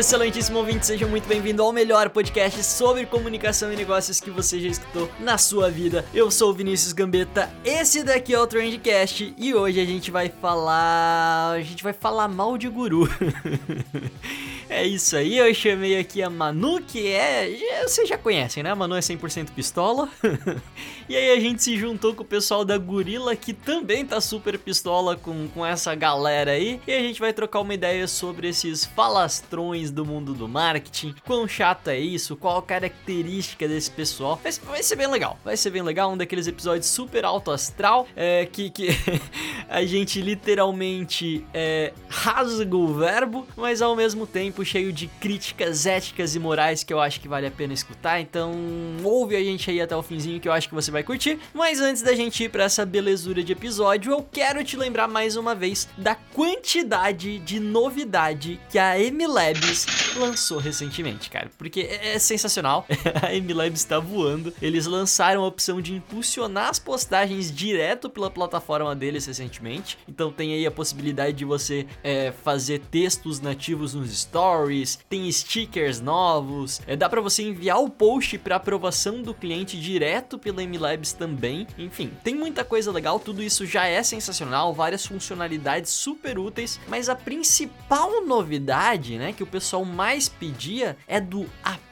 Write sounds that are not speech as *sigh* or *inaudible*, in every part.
Excelentíssimo ouvinte, seja muito bem-vindo ao melhor podcast sobre comunicação e negócios que você já escutou na sua vida. Eu sou o Vinícius Gambetta, esse daqui é o Trendcast e hoje a gente vai falar. A gente vai falar mal de guru. *laughs* é isso aí, eu chamei aqui a Manu, que é. Vocês já conhecem, né? A Manu é 100% pistola. *laughs* e aí a gente se juntou com o pessoal da Gorila, que também tá super pistola com, com essa galera aí. E a gente vai trocar uma ideia sobre esses falastrões do mundo do marketing, quão chato é isso, qual a característica desse pessoal. Vai, vai ser bem legal, vai ser bem legal, um daqueles episódios super alto astral, é, que, que *laughs* a gente literalmente é, rasga o verbo, mas ao mesmo tempo cheio de críticas éticas e morais que eu acho que vale a pena escutar, então ouve a gente aí até o finzinho que eu acho que você vai curtir. Mas antes da gente ir para essa belezura de episódio, eu quero te lembrar mais uma vez da quantidade de novidade que a MLabs lançou recentemente, cara. Porque é, é sensacional. *laughs* a MLab está voando. Eles lançaram a opção de impulsionar as postagens direto pela plataforma deles recentemente. Então tem aí a possibilidade de você é, fazer textos nativos nos stories, tem stickers novos, é, dá para você enviar o post para aprovação do cliente direto pela MLabs também. Enfim, tem muita coisa legal, tudo isso já é sensacional, várias funcionalidades super úteis, mas a principal novidade, né, que o pessoal mais pedia é do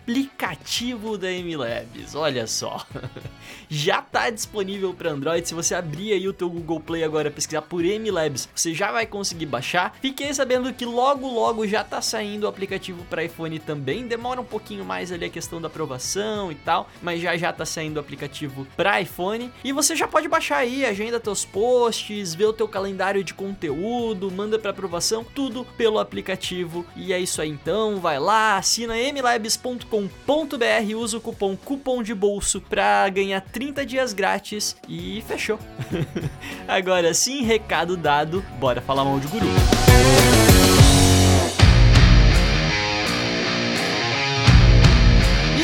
aplicativo da MLabs. Olha só. *laughs* já está disponível para Android. Se você abrir aí o teu Google Play agora pesquisar por MLabs, você já vai conseguir baixar. Fiquei sabendo que logo logo já está saindo o aplicativo para iPhone também. Demora um pouquinho mais ali a questão da aprovação e tal, mas já já está saindo o aplicativo para iPhone e você já pode baixar aí, agenda teus posts, ver o teu calendário de conteúdo, manda para aprovação, tudo pelo aplicativo. E é isso aí então, vai lá, assina mlabs.com com.br usa o cupom cupom de bolso para ganhar 30 dias grátis e fechou. *laughs* Agora sim, recado dado, bora falar mal de guru.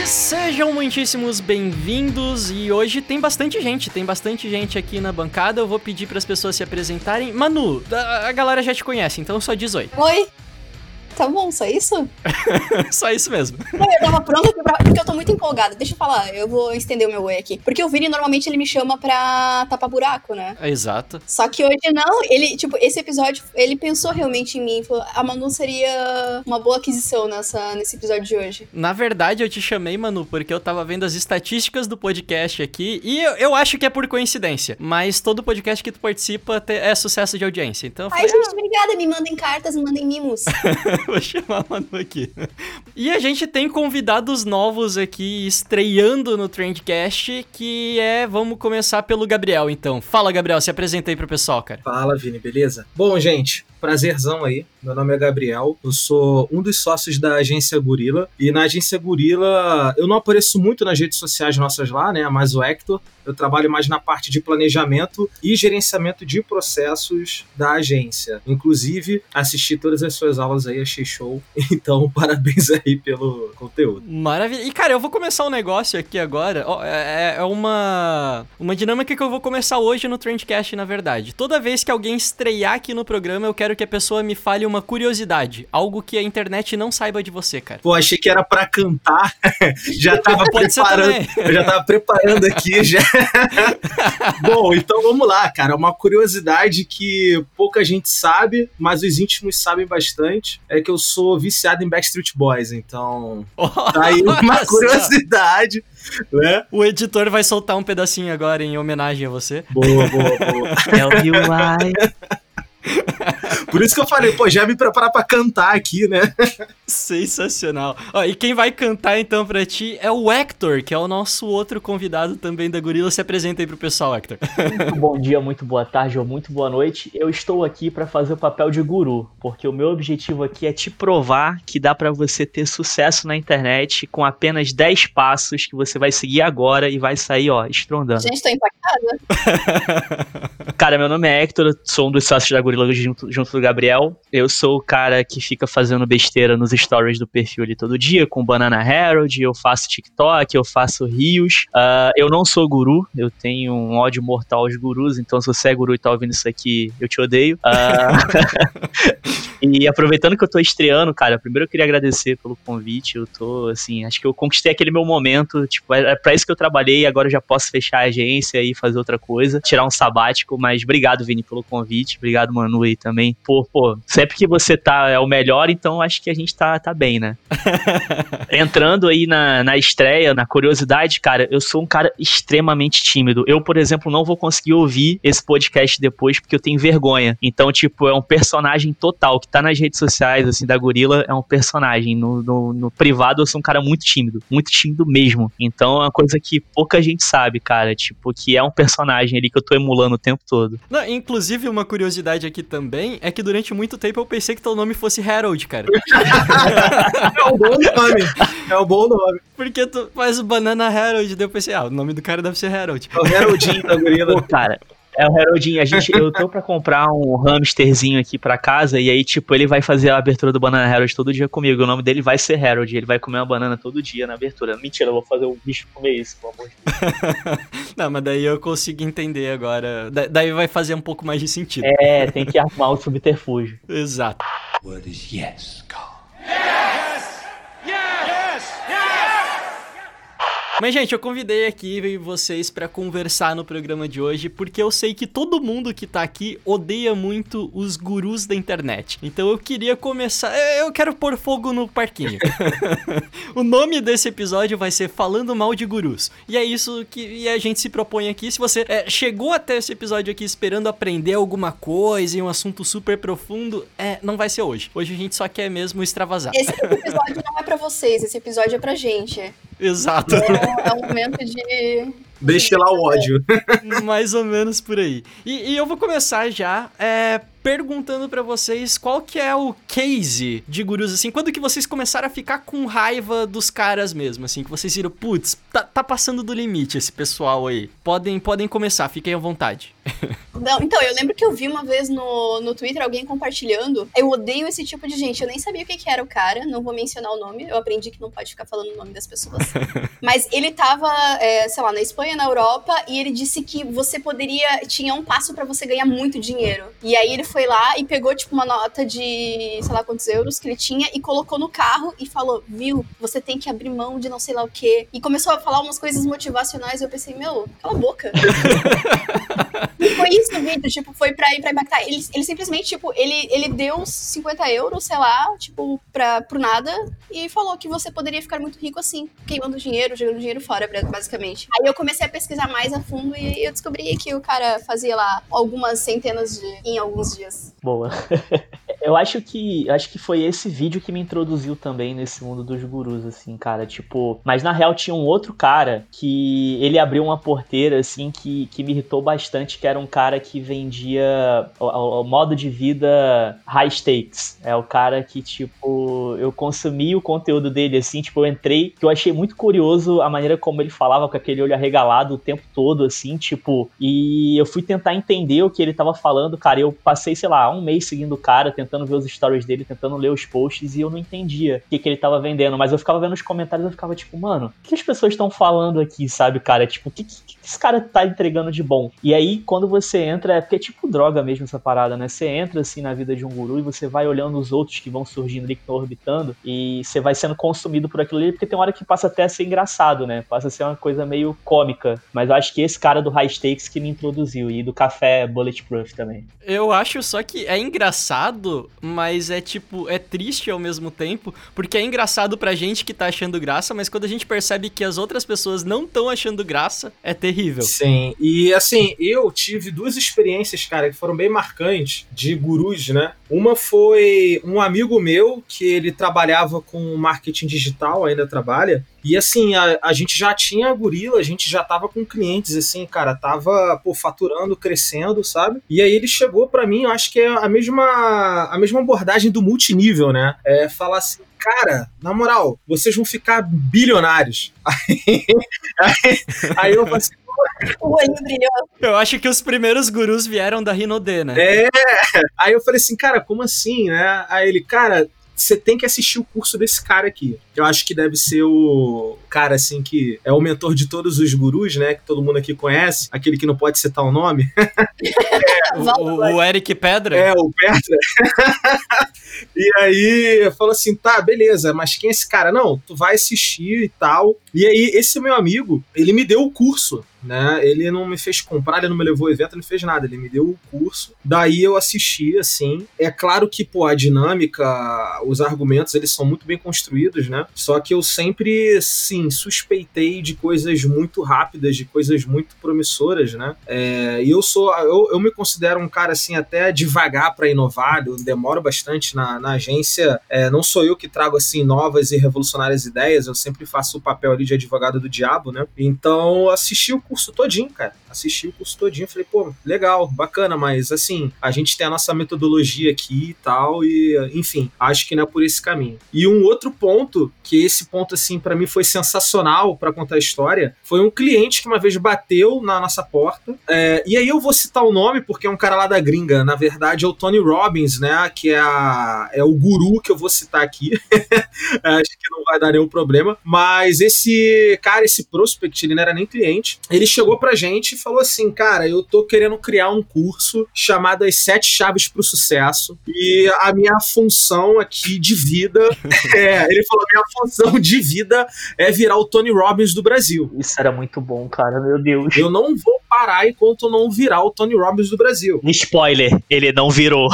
Sejam muitíssimos bem-vindos e hoje tem bastante gente, tem bastante gente aqui na bancada. Eu vou pedir para as pessoas se apresentarem. Manu, a galera já te conhece, então só diz oi. Oi, Tá bom, só isso? *laughs* só isso mesmo. Não, eu tava pronta pra... Porque eu tô muito empolgada. Deixa eu falar, eu vou estender o meu oi aqui. Porque o Vini, normalmente, ele me chama pra tapar buraco, né? exato. Só que hoje não. Ele, tipo, esse episódio, ele pensou realmente em mim. Falou, a Manu seria uma boa aquisição nessa, nesse episódio de hoje. Na verdade, eu te chamei, Manu, porque eu tava vendo as estatísticas do podcast aqui. E eu, eu acho que é por coincidência. Mas todo podcast que tu participa é sucesso de audiência. Então, Ai, falei, gente, ah... obrigada. Me mandem cartas, me mandem mimos. *laughs* *laughs* Vou chamar a Manu aqui. E a gente tem convidados novos aqui estreando no Trendcast, que é, vamos começar pelo Gabriel, então. Fala, Gabriel, se apresenta aí pro pessoal, cara. Fala, Vini, beleza? Bom, gente, prazerzão aí. Meu nome é Gabriel, eu sou um dos sócios da agência Gorila. E na agência Gorila, eu não apareço muito nas redes sociais nossas lá, né? Mais o Hector. Eu trabalho mais na parte de planejamento e gerenciamento de processos da agência. Inclusive, assisti todas as suas aulas aí, achei show. *laughs* Então, parabéns aí pelo conteúdo. Maravilha. E, cara, eu vou começar um negócio aqui agora. É, é uma, uma dinâmica que eu vou começar hoje no Trendcast, na verdade. Toda vez que alguém estrear aqui no programa, eu quero quero que a pessoa me fale uma curiosidade, algo que a internet não saiba de você, cara. Pô, achei que era para cantar. *laughs* já tava preparando. Eu já tava preparando aqui *laughs* já. Bom, então vamos lá, cara. Uma curiosidade que pouca gente sabe, mas os íntimos sabem bastante, é que eu sou viciado em Backstreet Boys, então oh, tá aí uma nossa. curiosidade. Né? O editor vai soltar um pedacinho agora em homenagem a você. Boa, boa, boa. É o *laughs* Por isso que eu falei, pô, já me preparar pra cantar aqui, né? Sensacional. Ó, e quem vai cantar então pra ti é o Hector, que é o nosso outro convidado também da Gorila. Se apresenta aí pro pessoal, Hector. Muito bom dia, muito boa tarde ou muito boa noite. Eu estou aqui para fazer o papel de guru, porque o meu objetivo aqui é te provar que dá para você ter sucesso na internet com apenas 10 passos que você vai seguir agora e vai sair, ó, estrondando. Gente, tô impactada Cara, meu nome é Hector, sou um dos sócios da Gorila junto, junto do Gabriel. Eu sou o cara que fica fazendo besteira nos stories do perfil ali todo dia, com Banana Herald, eu faço TikTok, eu faço rios. Uh, eu não sou guru, eu tenho um ódio mortal aos gurus, então se você é guru e tá ouvindo isso aqui, eu te odeio. Uh, *laughs* E aproveitando que eu tô estreando, cara, primeiro eu queria agradecer pelo convite. Eu tô, assim, acho que eu conquistei aquele meu momento. Tipo, é, é pra isso que eu trabalhei. Agora eu já posso fechar a agência e fazer outra coisa, tirar um sabático. Mas obrigado, Vini, pelo convite. Obrigado, Manu, aí também. Pô, pô, sempre que você tá é o melhor, então acho que a gente tá, tá bem, né? *laughs* Entrando aí na, na estreia, na curiosidade, cara, eu sou um cara extremamente tímido. Eu, por exemplo, não vou conseguir ouvir esse podcast depois porque eu tenho vergonha. Então, tipo, é um personagem total que tá nas redes sociais, assim, da Gorila, é um personagem. No, no, no, privado, eu sou um cara muito tímido. Muito tímido mesmo. Então, é uma coisa que pouca gente sabe, cara. Tipo, que é um personagem ali que eu tô emulando o tempo todo. Não, inclusive, uma curiosidade aqui também é que durante muito tempo eu pensei que teu nome fosse Harold, cara. *laughs* é um bom nome. É um bom nome. Porque tu faz o Banana Harold, daí eu pensei, ah, o nome do cara deve ser Harold. É o Haroldinho da Gorila. Pô, cara, é o Haroldinho, a gente, eu tô pra comprar um hamsterzinho aqui pra casa, e aí, tipo, ele vai fazer a abertura do Banana Harold todo dia comigo. O nome dele vai ser Harold, ele vai comer uma banana todo dia na abertura. Mentira, eu vou fazer o bicho comer isso, pelo amor de Deus. *laughs* Não, mas daí eu consigo entender agora. Da daí vai fazer um pouco mais de sentido. É, tem que arrumar o subterfúgio. Exato. What is yes, Carl? Yes! Mas, gente, eu convidei aqui vocês para conversar no programa de hoje, porque eu sei que todo mundo que tá aqui odeia muito os gurus da internet. Então eu queria começar. Eu quero pôr fogo no parquinho. *laughs* o nome desse episódio vai ser Falando Mal de Gurus. E é isso que a gente se propõe aqui. Se você é, chegou até esse episódio aqui esperando aprender alguma coisa e um assunto super profundo, é, não vai ser hoje. Hoje a gente só quer mesmo extravasar. Esse episódio não é para vocês, esse episódio é pra gente. Exato. É, é um *laughs* momento de Deixe lá o ódio. Mais ou menos por aí. E, e eu vou começar já é, perguntando para vocês qual que é o case de gurus, assim, quando que vocês começaram a ficar com raiva dos caras mesmo, assim, que vocês viram, putz, tá, tá passando do limite esse pessoal aí. Podem, podem começar, fiquem à vontade. *laughs* Não, então, eu lembro que eu vi uma vez no, no Twitter alguém compartilhando. Eu odeio esse tipo de gente. Eu nem sabia o que, que era o cara, não vou mencionar o nome. Eu aprendi que não pode ficar falando o nome das pessoas. *laughs* Mas ele tava, é, sei lá, na Espanha, na Europa, e ele disse que você poderia. Tinha um passo para você ganhar muito dinheiro. E aí ele foi lá e pegou, tipo, uma nota de sei lá quantos euros que ele tinha e colocou no carro e falou: Viu, você tem que abrir mão de não sei lá o quê. E começou a falar umas coisas motivacionais e eu pensei: Meu, cala a boca. e *laughs* foi isso o vídeo, tipo, foi pra ir pra impactar. Ele, ele simplesmente, tipo, ele, ele deu 50 euros, sei lá, tipo, pra, pro nada e falou que você poderia ficar muito rico assim, queimando dinheiro, jogando dinheiro fora, basicamente. Aí eu comecei a pesquisar mais a fundo e eu descobri que o cara fazia lá algumas centenas de em alguns dias. Boa. *laughs* eu acho que acho que foi esse vídeo que me introduziu também nesse mundo dos gurus, assim, cara. Tipo, mas na real tinha um outro cara que ele abriu uma porteira, assim, que, que me irritou bastante, que era um cara que vendia o, o modo de vida high stakes. É o cara que, tipo, eu consumi o conteúdo dele, assim, tipo, eu entrei, que eu achei muito curioso a maneira como ele falava com aquele olho arregalado o tempo todo, assim, tipo, e eu fui tentar entender o que ele tava falando, cara. Eu passei, sei lá, um mês seguindo o cara, tentando ver os stories dele, tentando ler os posts, e eu não entendia o que, que ele tava vendendo. Mas eu ficava vendo os comentários e eu ficava tipo, mano, o que as pessoas estão falando aqui, sabe, cara? Tipo, o que, que, que esse cara tá entregando de bom? E aí, quando você entra, é porque é tipo droga mesmo essa parada, né? Você entra assim na vida de um guru e você vai olhando os outros que vão surgindo ali, que estão orbitando, e você vai sendo consumido por aquilo ali, porque tem uma hora que passa até a ser engraçado, né? Passa a ser uma coisa meio cômica. Mas eu acho que esse cara do High Stakes que me introduziu, e do café Bulletproof também. Eu acho só que é engraçado, mas é tipo, é triste ao mesmo tempo, porque é engraçado pra gente que tá achando graça, mas quando a gente percebe que as outras pessoas não estão achando graça, é terrível. Sim, e assim, eu tive duas experiências, cara, que foram bem marcantes de gurus, né? Uma foi um amigo meu que ele trabalhava com marketing digital, ainda trabalha, e assim, a, a gente já tinha a gorila, a gente já tava com clientes, assim, cara, tava, pô, faturando, crescendo, sabe? E aí ele chegou para mim, eu acho que é a mesma, a mesma abordagem do multinível, né? É falar assim, cara, na moral, vocês vão ficar bilionários. *laughs* Aí, aí, aí eu falei assim, *laughs* O olho brilhou. Eu acho que os primeiros gurus vieram da Rinode, né? É. Aí eu falei assim, cara, como assim, né? Aí ele, cara, você tem que assistir o curso desse cara aqui. Eu acho que deve ser o cara, assim, que é o mentor de todos os gurus, né? Que todo mundo aqui conhece. Aquele que não pode citar o nome. *laughs* O, o- o Eric Pedra? É, o Petra. *laughs* e aí falou assim: tá, beleza, mas quem é esse cara? Não, tu vai assistir e tal. E aí, esse meu amigo, ele me deu o curso. Né? Ele não me fez comprar, ele não me levou ao evento, ele não fez nada, ele me deu o curso. Daí eu assisti, assim. É claro que, pô, a dinâmica, os argumentos, eles são muito bem construídos, né? Só que eu sempre, sim, suspeitei de coisas muito rápidas, de coisas muito promissoras, né? É, e eu sou, eu, eu me considero um cara, assim, até devagar para inovar, eu demoro bastante na, na agência. É, não sou eu que trago, assim, novas e revolucionárias ideias, eu sempre faço o papel ali de advogado do diabo, né? Então, assisti o curso todinho, cara. Assisti o curso todinho, falei, pô, legal, bacana, mas assim, a gente tem a nossa metodologia aqui e tal, e enfim, acho que não é por esse caminho. E um outro ponto, que esse ponto, assim, para mim foi sensacional para contar a história, foi um cliente que uma vez bateu na nossa porta, é, e aí eu vou citar o nome, porque é um cara lá da gringa, na verdade é o Tony Robbins, né, que é, a, é o guru que eu vou citar aqui, *laughs* acho que não vai dar nenhum problema, mas esse cara, esse prospect, ele não era nem cliente, ele chegou pra gente falou assim, cara, eu tô querendo criar um curso chamado As Sete Chaves pro Sucesso, e a minha função aqui de vida, *laughs* é, ele falou, minha função de vida é virar o Tony Robbins do Brasil. Isso era muito bom, cara, meu Deus. Eu não vou parar enquanto não virar o Tony Robbins do Brasil. Spoiler, ele não virou.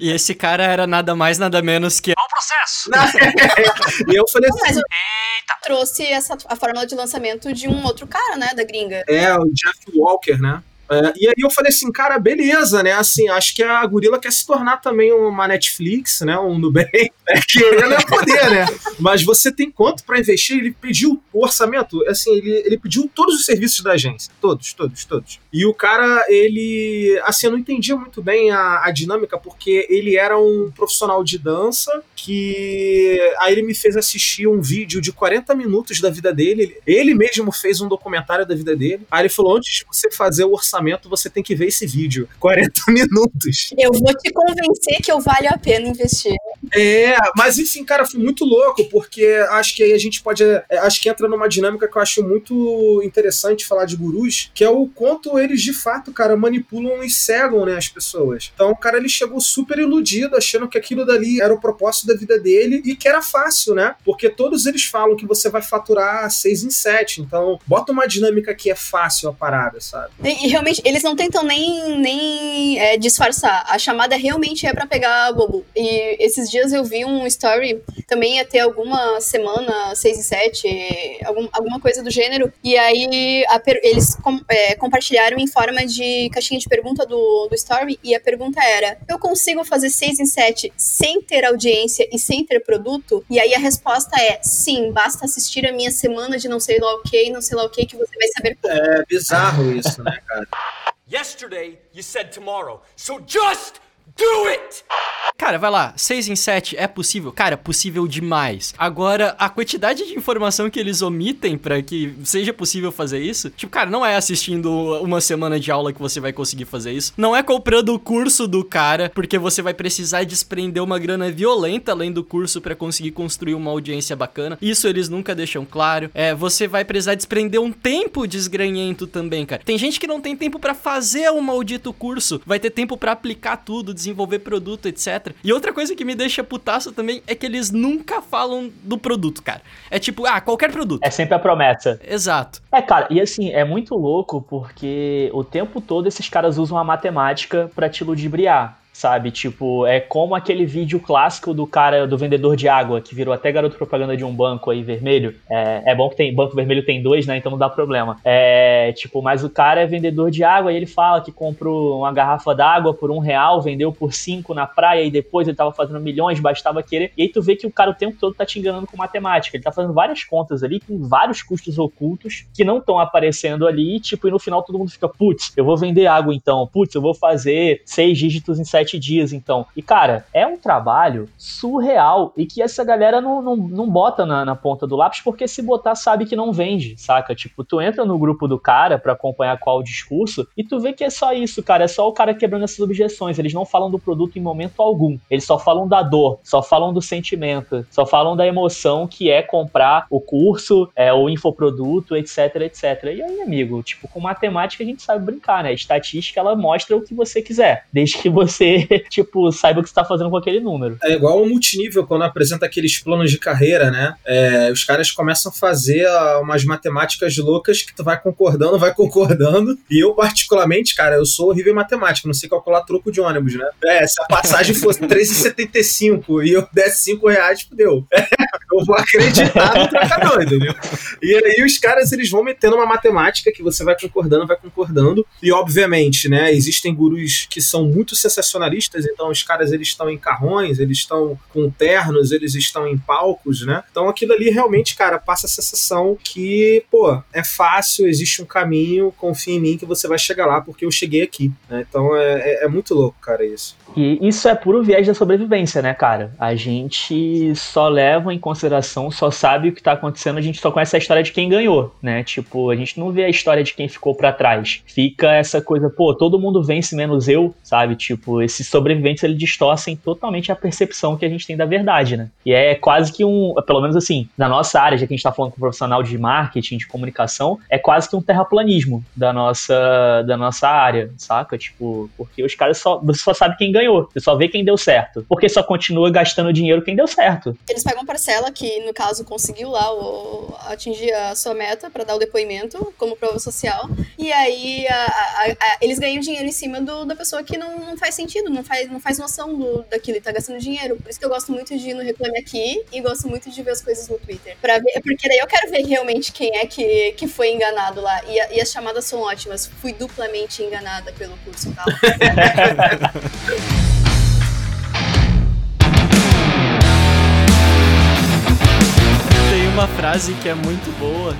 E esse cara era nada mais, nada menos que. *laughs* e eu falei Mas assim, eu trouxe essa, a fórmula de lançamento de um outro cara, né, da gringa. É, o Jeff Walker, né? É, e aí eu falei assim, cara, beleza, né? Assim, acho que a Gorila quer se tornar também uma Netflix, né? Um Nubank, né? *laughs* que ele não é poder, né? Mas você tem quanto para investir? Ele pediu o orçamento, assim, ele, ele pediu todos os serviços da agência, todos, todos, todos. E o cara, ele, assim, eu não entendia muito bem a, a dinâmica, porque ele era um profissional de dança que aí ele me fez assistir um vídeo de 40 minutos da vida dele, ele, ele mesmo fez um documentário da vida dele, aí ele falou, antes de você fazer o orçamento, você tem que ver esse vídeo, *laughs* 40 minutos. Eu vou te convencer que eu vale a pena investir. É, mas enfim, cara, foi muito louco, porque acho que aí a gente pode. é, Acho que entra numa dinâmica que eu acho muito interessante falar de gurus, que é o quanto eles de fato, cara, manipulam e cegam, né, as pessoas. Então o cara ele chegou super iludido, achando que aquilo dali era o propósito da vida dele e que era fácil, né? Porque todos eles falam que você vai faturar seis em sete. Então, bota uma dinâmica que é fácil a parada, sabe? E, e realmente, eles não tentam nem, nem é, disfarçar. A chamada realmente é pra pegar bobo. E esses dias eu vi um story, também ia ter alguma semana, 6 e 7, algum, alguma coisa do gênero. E aí a eles com- é, compartilharam em forma de caixinha de pergunta do, do story. E a pergunta era: Eu consigo fazer 6 em 7 sem ter audiência e sem ter produto? E aí a resposta é: Sim, basta assistir a minha semana de não sei lá o que, não sei lá o que, que você vai saber. É bizarro isso, né, cara? Yesterday, you said tomorrow. So just do it! Cara, vai lá, 6 em 7 é possível? Cara, possível demais. Agora, a quantidade de informação que eles omitem pra que seja possível fazer isso, tipo, cara, não é assistindo uma semana de aula que você vai conseguir fazer isso. Não é comprando o curso do cara, porque você vai precisar desprender uma grana violenta além do curso pra conseguir construir uma audiência bacana. Isso eles nunca deixam claro. É, você vai precisar desprender um tempo desgranhento também, cara. Tem gente que não tem tempo pra fazer um maldito curso, vai ter tempo pra aplicar tudo, desenvolver produto, etc. E outra coisa que me deixa putaço também é que eles nunca falam do produto, cara. É tipo, ah, qualquer produto. É sempre a promessa. Exato. É, cara, e assim, é muito louco porque o tempo todo esses caras usam a matemática pra te ludibriar. Sabe, tipo, é como aquele vídeo clássico do cara, do vendedor de água, que virou até garoto propaganda de um banco aí vermelho. É, é bom que tem, banco vermelho tem dois, né? Então não dá problema. É, tipo, mas o cara é vendedor de água e ele fala que comprou uma garrafa d'água por um real, vendeu por cinco na praia e depois ele tava fazendo milhões, bastava querer. E aí tu vê que o cara o tempo todo tá te enganando com matemática. Ele tá fazendo várias contas ali, com vários custos ocultos que não estão aparecendo ali, tipo, e no final todo mundo fica, putz, eu vou vender água então, putz, eu vou fazer seis dígitos em sete sete dias, então. E, cara, é um trabalho surreal e que essa galera não, não, não bota na, na ponta do lápis, porque se botar sabe que não vende, saca? Tipo, tu entra no grupo do cara para acompanhar qual o discurso e tu vê que é só isso, cara. É só o cara quebrando essas objeções. Eles não falam do produto em momento algum. Eles só falam da dor, só falam do sentimento, só falam da emoção que é comprar o curso, é, o infoproduto, etc, etc. E aí, amigo, tipo, com matemática a gente sabe brincar, né? Estatística, ela mostra o que você quiser, desde que você, *laughs* tipo, saiba o que você tá fazendo com aquele número. É igual o multinível, quando apresenta aqueles planos de carreira, né? É, os caras começam a fazer ah, umas matemáticas loucas que tu vai concordando, vai *laughs* concordando. E eu, particularmente, cara, eu sou horrível em matemática, não sei calcular troco de ônibus, né? É, se a passagem fosse 3,75 e eu desse 5 reais, fudeu. É, *laughs* eu vou acreditar no trocador, entendeu? E aí os caras, eles vão metendo uma matemática que você vai concordando, vai concordando. E, obviamente, né, existem gurus que são muito sensacionalistas, então os caras, eles estão em carrões, eles estão com ternos, eles estão em palcos, né? Então aquilo ali realmente, cara, passa a sensação que, pô, é fácil, existe um caminho, confia em mim que você vai chegar lá, porque eu cheguei aqui. Né? Então é, é, é muito louco, cara, isso. E isso é puro viés da sobrevivência, né, cara? A gente só leva em consideração, só sabe o que tá acontecendo, a gente só conhece a história de quem ganhou, né? Tipo, a gente não vê a história de quem ficou para trás. Fica essa coisa, pô, todo mundo vence menos eu, sabe? Tipo, esses sobreviventes eles distorcem totalmente a percepção que a gente tem da verdade, né? E é quase que um, pelo menos assim, na nossa área, já que a gente tá falando com um profissional de marketing, de comunicação, é quase que um terraplanismo da nossa, da nossa área, saca? Tipo, porque os caras só, você só sabe quem ganhou, você só vê quem deu certo. Porque só continua gastando dinheiro quem deu certo. Eles pegam parcela que, no caso, conseguiu lá o, atingir a sua meta para dar o depoimento como prova social. E aí a, a, a, eles ganham dinheiro em cima do, da pessoa que não, não, faz sentido, não faz, não faz noção do, daquilo e tá gastando dinheiro. Por isso que eu gosto muito de ir no Reclame Aqui e gosto muito de ver as coisas no Twitter. Pra ver, porque daí eu quero ver realmente quem é que, que foi enganado lá. E, e as chamadas são ótimas. Fui duplamente enganada pelo curso tal. *laughs* uma frase que é muito boa,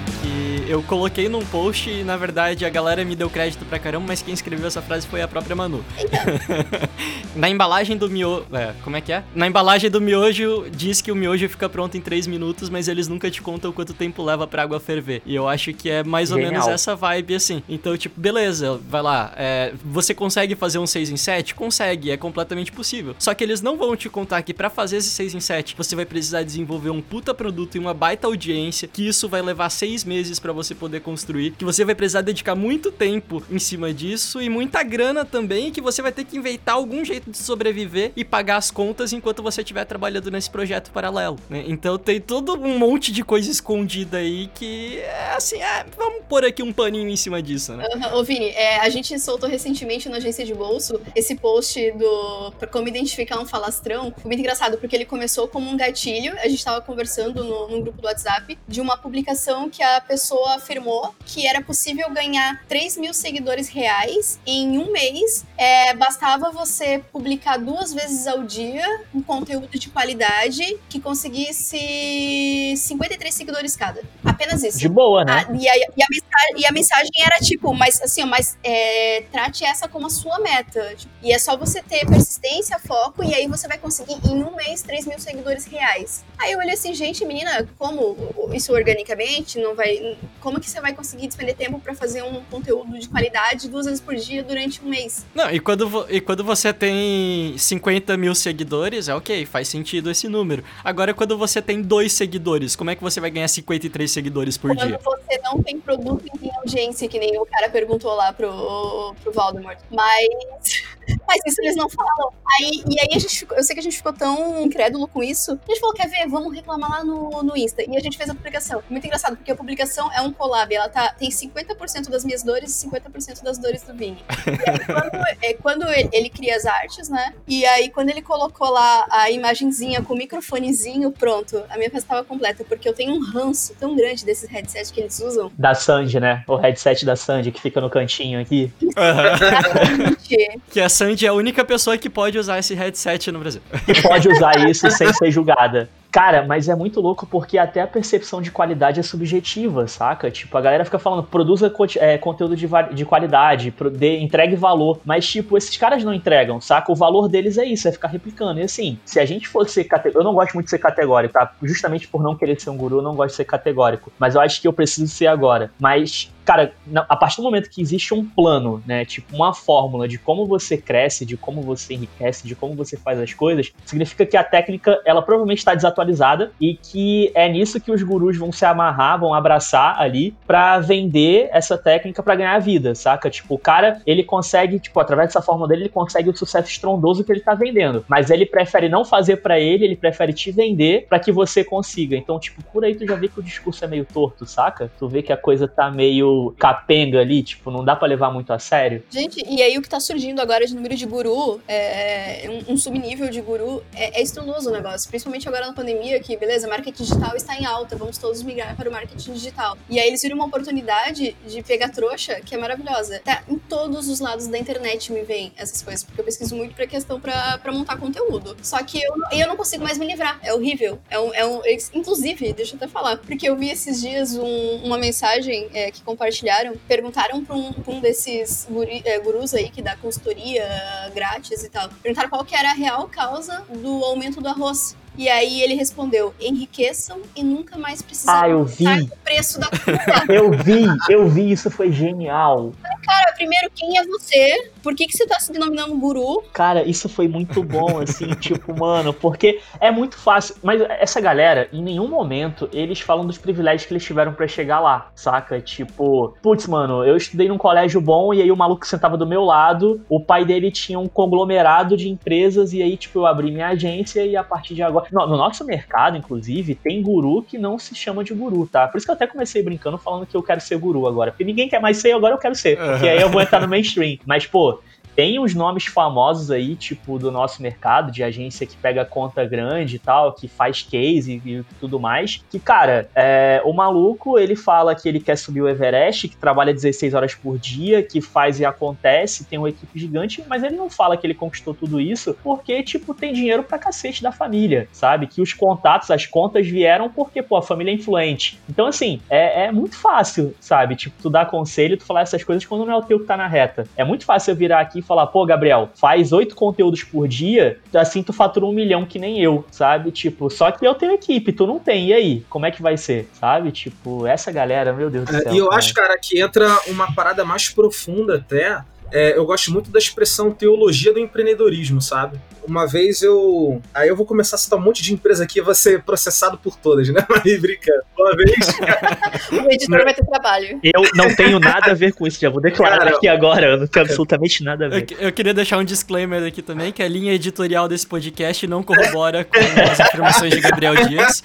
eu coloquei num post e na verdade a galera me deu crédito pra caramba, mas quem escreveu essa frase foi a própria Manu. *laughs* Na embalagem do miojo. É, como é que é? Na embalagem do miojo diz que o miojo fica pronto em 3 minutos, mas eles nunca te contam quanto tempo leva pra água ferver. E eu acho que é mais ou Genial. menos essa vibe assim. Então, tipo, beleza, vai lá. é, você consegue fazer um 6 em 7? Consegue, é completamente possível. Só que eles não vão te contar que pra fazer esse 6 em 7 você vai precisar desenvolver um puta produto e uma baita audiência, que isso vai levar 6 meses pra você poder construir, que você vai precisar dedicar muito tempo em cima disso e muita grana também, que você vai ter que inventar algum jeito de sobreviver e pagar as contas enquanto você estiver trabalhando nesse projeto paralelo, né? Então tem todo um monte de coisa escondida aí que é assim, é, vamos pôr aqui um paninho em cima disso, né? Aham. Ô, Vini, é, a gente soltou recentemente na agência de bolso esse post do como identificar um falastrão. Foi muito engraçado, porque ele começou como um gatilho. A gente tava conversando no, num grupo do WhatsApp de uma publicação que a pessoa afirmou que era possível ganhar 3 mil seguidores reais em um mês. É, bastava você publicar duas vezes ao dia um conteúdo de qualidade que conseguisse 53 seguidores cada. Apenas isso. De boa, né? Ah, e, a, e, a mensagem, e a mensagem era tipo, mas assim, mas é, trate essa como a sua meta. Tipo, e é só você ter persistência, foco, e aí você vai conseguir em um mês 3 mil seguidores reais. Aí eu olhei assim, gente, menina, como isso organicamente não vai. Como que você vai conseguir despender tempo pra fazer um conteúdo de qualidade duas vezes por dia durante um mês? Não, e quando, e quando você tem 50 mil seguidores, é ok, faz sentido esse número. Agora, quando você tem dois seguidores, como é que você vai ganhar 53 seguidores por Quando dia? você não tem produto e tem audiência, que nem o cara perguntou lá pro, pro Voldemort. Mas. Mas isso eles não falam. Aí, e aí a gente ficou, eu sei que a gente ficou tão incrédulo com isso. A gente falou, quer ver? Vamos reclamar lá no, no Insta. E a gente fez a publicação. Muito engraçado, porque a publicação é um collab. Ela tá, tem 50% das minhas dores e 50% das dores do Vini. E aí, quando, *laughs* é, quando ele, ele cria as artes, né? E aí, quando ele colocou lá a imagenzinha com o microfonezinho, pronto, a minha festa tava completa. Porque eu tenho um ranço tão grande desses headsets que eles usam. Da Sandy, né? O headset da Sandy que fica no cantinho aqui. Exatamente. *laughs* Que a Sandy é a única pessoa que pode usar esse headset no Brasil. Que pode usar *laughs* isso sem ser julgada. Cara, mas é muito louco porque até a percepção de qualidade é subjetiva, saca? Tipo, a galera fica falando, produza é, conteúdo de, de qualidade, de, entregue valor. Mas, tipo, esses caras não entregam, saca? O valor deles é isso, é ficar replicando. E assim, se a gente fosse ser categórico, eu não gosto muito de ser categórico, tá? Justamente por não querer ser um guru, eu não gosto de ser categórico. Mas eu acho que eu preciso ser agora. Mas cara, a partir do momento que existe um plano, né, tipo uma fórmula de como você cresce, de como você enriquece, de como você faz as coisas, significa que a técnica, ela provavelmente está desatualizada e que é nisso que os gurus vão se amarrar, vão abraçar ali para vender essa técnica para ganhar vida, saca? Tipo, o cara, ele consegue, tipo, através dessa fórmula dele, ele consegue o sucesso estrondoso que ele tá vendendo, mas ele prefere não fazer para ele, ele prefere te vender para que você consiga. Então, tipo, por aí tu já vê que o discurso é meio torto, saca? Tu vê que a coisa tá meio capenga ali, tipo, não dá para levar muito a sério. Gente, e aí o que tá surgindo agora de número de guru, é, um, um subnível de guru, é, é estrondoso o negócio. Principalmente agora na pandemia, que, beleza, marketing digital está em alta, vamos todos migrar para o marketing digital. E aí eles viram uma oportunidade de pegar trouxa, que é maravilhosa. Tá, em todos os lados da internet me vem essas coisas, porque eu pesquiso muito pra questão pra montar conteúdo. Só que eu, eu não consigo mais me livrar. É horrível. É um, é um, inclusive, deixa eu até falar, porque eu vi esses dias um, uma mensagem é, que compartilhou compartilharam, perguntaram para um, um, desses guri, é, gurus aí que dá consultoria grátis e tal, perguntaram qual que era a real causa do aumento do arroz. E aí ele respondeu: enriqueçam e nunca mais precisarão ah, eu vi. o preço da conta. *laughs* eu vi, eu vi, isso foi genial. Cara, primeiro, quem é você? Por que, que você tá se denominando guru? Cara, isso foi muito bom, assim, *laughs* tipo, mano, porque é muito fácil. Mas essa galera, em nenhum momento, eles falam dos privilégios que eles tiveram para chegar lá, saca? Tipo, putz, mano, eu estudei num colégio bom e aí o maluco que sentava do meu lado, o pai dele tinha um conglomerado de empresas e aí, tipo, eu abri minha agência e a partir de agora no, no, nosso mercado, inclusive, tem guru que não se chama de guru, tá? Por isso que eu até comecei brincando falando que eu quero ser guru agora. Porque ninguém quer mais ser, agora eu quero ser. Porque aí eu vou entrar no mainstream. Mas, pô, tem os nomes famosos aí, tipo, do nosso mercado, de agência que pega conta grande e tal, que faz case e, e tudo mais. Que, cara, é, o maluco, ele fala que ele quer subir o Everest, que trabalha 16 horas por dia, que faz e acontece, tem uma equipe gigante, mas ele não fala que ele conquistou tudo isso porque, tipo, tem dinheiro pra cacete da família, sabe? Que os contatos, as contas vieram porque, pô, a família é influente. Então, assim, é, é muito fácil, sabe? Tipo, tu dar conselho, tu falar essas coisas quando não é o teu que tá na reta. É muito fácil eu virar aqui falar, pô, Gabriel, faz oito conteúdos por dia, assim tu fatura um milhão que nem eu, sabe? Tipo, só que eu tenho equipe, tu não tem, e aí? Como é que vai ser, sabe? Tipo, essa galera, meu Deus do é, céu. E eu cara. acho, cara, que entra uma parada mais profunda até, é, eu gosto muito da expressão teologia do empreendedorismo, sabe? Uma vez eu. Aí eu vou começar a citar um monte de empresa aqui e vou ser processado por todas, né? *laughs* Mas brincando. Uma vez. *laughs* o editor vai ter trabalho. Eu não tenho nada a ver com isso, já vou declarar Cara, aqui agora. Eu não tenho absolutamente nada a ver. Eu, eu, queria deixar um disclaimer aqui também: que a linha editorial desse podcast não corrobora com as informações de Gabriel Dias.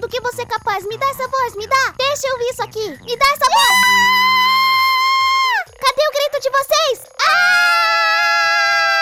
Do que você é capaz? Me dá essa voz, me dá! Deixa eu ouvir isso aqui! Me dá essa voz! Cadê o grito de vocês? Ah!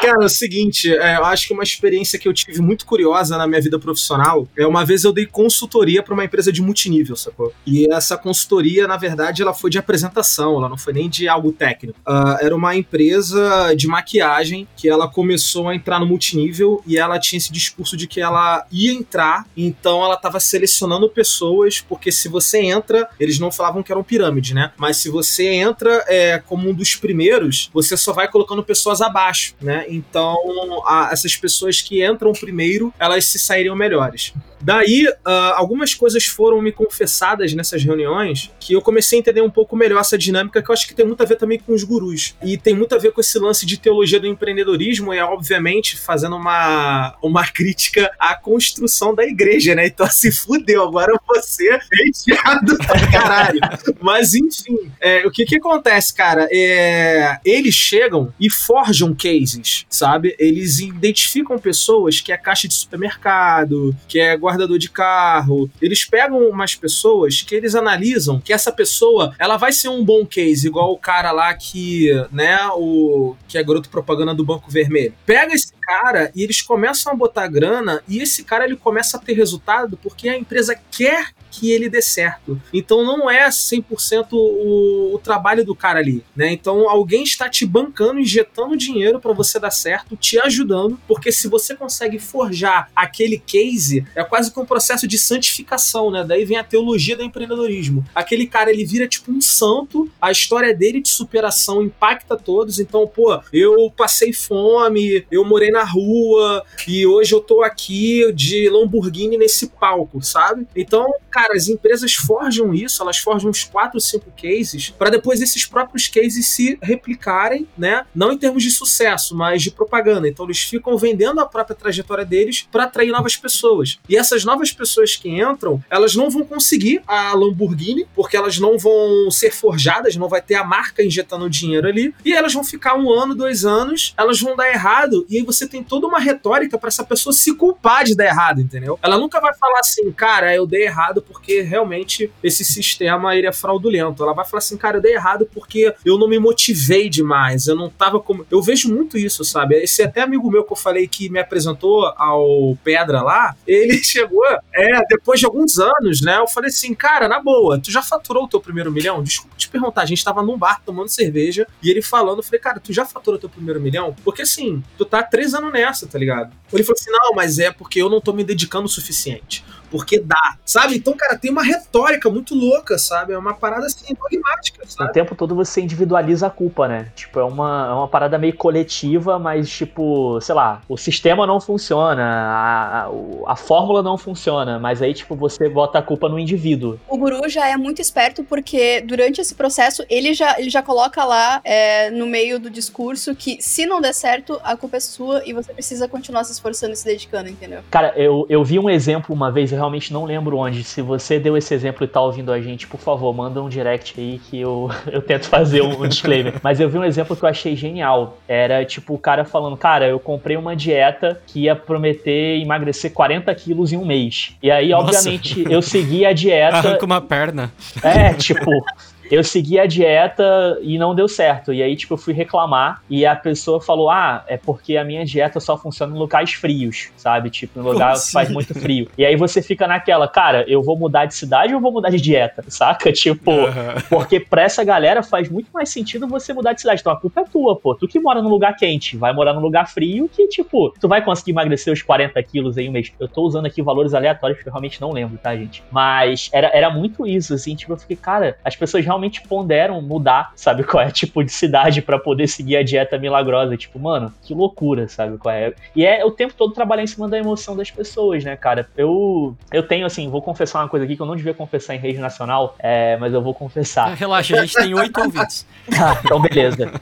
Cara, é o seguinte, é, eu acho que uma experiência que eu tive muito curiosa na minha vida profissional é uma vez eu dei consultoria para uma empresa de multinível, sacou? E essa consultoria, na verdade, ela foi de apresentação, ela não foi nem de algo técnico. Uh, era uma empresa de maquiagem que ela começou a entrar no multinível e ela tinha esse discurso de que ela ia entrar, então ela estava selecionando pessoas, porque se você entra, eles não falavam que eram pirâmide, né? Mas se você entra é, como um dos primeiros, você só vai colocando pessoas abaixo, né? Então, a, essas pessoas que entram primeiro, elas se sairiam melhores. Daí, uh, algumas coisas foram me confessadas nessas reuniões que eu comecei a entender um pouco melhor essa dinâmica, que eu acho que tem muito a ver também com os gurus. E tem muito a ver com esse lance de teologia do empreendedorismo e, obviamente, fazendo uma, uma *laughs* crítica à construção da igreja, né? Então, se fudeu, agora você é enfiado pra caralho. *laughs* Mas, enfim, é, o que que acontece, cara? É, eles chegam e forjam cases, sabe? Eles identificam pessoas que é caixa de supermercado, que é guardador de carro. Eles pegam umas pessoas que eles analisam que essa pessoa, ela vai ser um bom case, igual o cara lá que, né, o que é garoto propaganda do Banco Vermelho. Pega esse cara e eles começam a botar grana e esse cara ele começa a ter resultado porque a empresa quer que ele dê certo. Então não é 100% o, o trabalho do cara ali, né? Então alguém está te bancando, injetando dinheiro para você dar certo, te ajudando, porque se você consegue forjar aquele case, é quase que um processo de santificação, né? Daí vem a teologia do empreendedorismo. Aquele cara, ele vira tipo um santo, a história dele de superação impacta todos, então, pô, eu passei fome, eu morei na rua e hoje eu tô aqui de Lamborghini nesse palco, sabe? Então, cara, as empresas forjam isso, elas forjam uns 4, 5 cases para depois esses próprios cases se replicarem, né? Não em termos de sucesso, mas de propaganda. Então, eles ficam vendendo a própria trajetória deles para atrair novas pessoas. E essas novas pessoas que entram, elas não vão conseguir a Lamborghini, porque elas não vão ser forjadas, não vai ter a marca injetando dinheiro ali, e elas vão ficar um ano, dois anos, elas vão dar errado, e aí você tem toda uma retórica para essa pessoa se culpar de dar errado, entendeu? Ela nunca vai falar assim, cara, eu dei errado porque realmente esse sistema ele é fraudulento. Ela vai falar assim, cara, eu dei errado porque eu não me motivei demais, eu não tava como. Eu vejo muito isso, sabe? Esse até amigo meu que eu falei que me apresentou ao Pedra lá, ele *laughs* chegou, é, depois de alguns anos, né? Eu falei assim, cara, na boa, tu já faturou o teu primeiro milhão? Desculpa te perguntar, a gente tava num bar tomando cerveja e ele falando, eu falei, cara, tu já faturou teu primeiro milhão? Porque assim, tu tá três anos nessa, tá ligado? Ele falou assim, não, mas é porque eu não tô me dedicando o suficiente porque dá, sabe? Então, cara, tem uma retórica muito louca, sabe? É uma parada assim, dogmática, sabe? O tempo todo você individualiza a culpa, né? Tipo, é uma, é uma parada meio coletiva, mas, tipo, sei lá, o sistema não funciona, a, a, a fórmula não funciona, mas aí, tipo, você bota a culpa no indivíduo. O guru já é muito esperto porque durante esse processo ele já, ele já coloca lá é, no meio do discurso que se não der certo, a culpa é sua e você precisa continuar se esforçando e se dedicando, entendeu? Cara, eu, eu vi um exemplo uma vez, eu realmente não lembro onde. Se você deu esse exemplo e tá ouvindo a gente, por favor, manda um direct aí que eu, *laughs* eu tento fazer um, disclaimer. *laughs* Mas eu vi um exemplo que eu achei genial. Era tipo o cara falando, cara, eu comprei uma dieta que ia prometer emagrecer 40 quilos em um mês. E aí, Nossa. obviamente, eu segui a *laughs* dieta. Arranca uma perna. É, tipo, eu segui a dieta e não deu certo. E aí, tipo, eu fui reclamar e a pessoa falou: Ah, é porque a minha dieta só funciona em locais frios, sabe? Tipo, em lugar que faz muito frio. E aí você fica naquela, cara, eu vou mudar de cidade ou vou mudar de dieta, *laughs* saca? Tipo, porque pra essa galera faz muito mais sentido você mudar de cidade. Então a culpa é tua, pô. Tu que mora num lugar quente, vai morar num lugar frio que, tipo, tu vai conseguir emagrecer os 40 quilos em um mês. Eu tô usando aqui valores aleatórios que eu realmente não lembro, tá, gente? Mas era, era muito isso, assim, tipo, eu fiquei, cara, as pessoas realmente ponderam mudar, sabe qual é, tipo, de cidade para poder seguir a dieta milagrosa. Tipo, mano, que loucura, sabe qual é? E é o tempo todo trabalhar em cima da emoção das pessoas, né, cara? Eu, eu tenho, assim, vou confessar uma coisa aqui que eu não devia confessar em rede nacional, é, mas eu vou confessar. Relaxa, a gente tem oito ouvintes. *laughs* Ah, então beleza.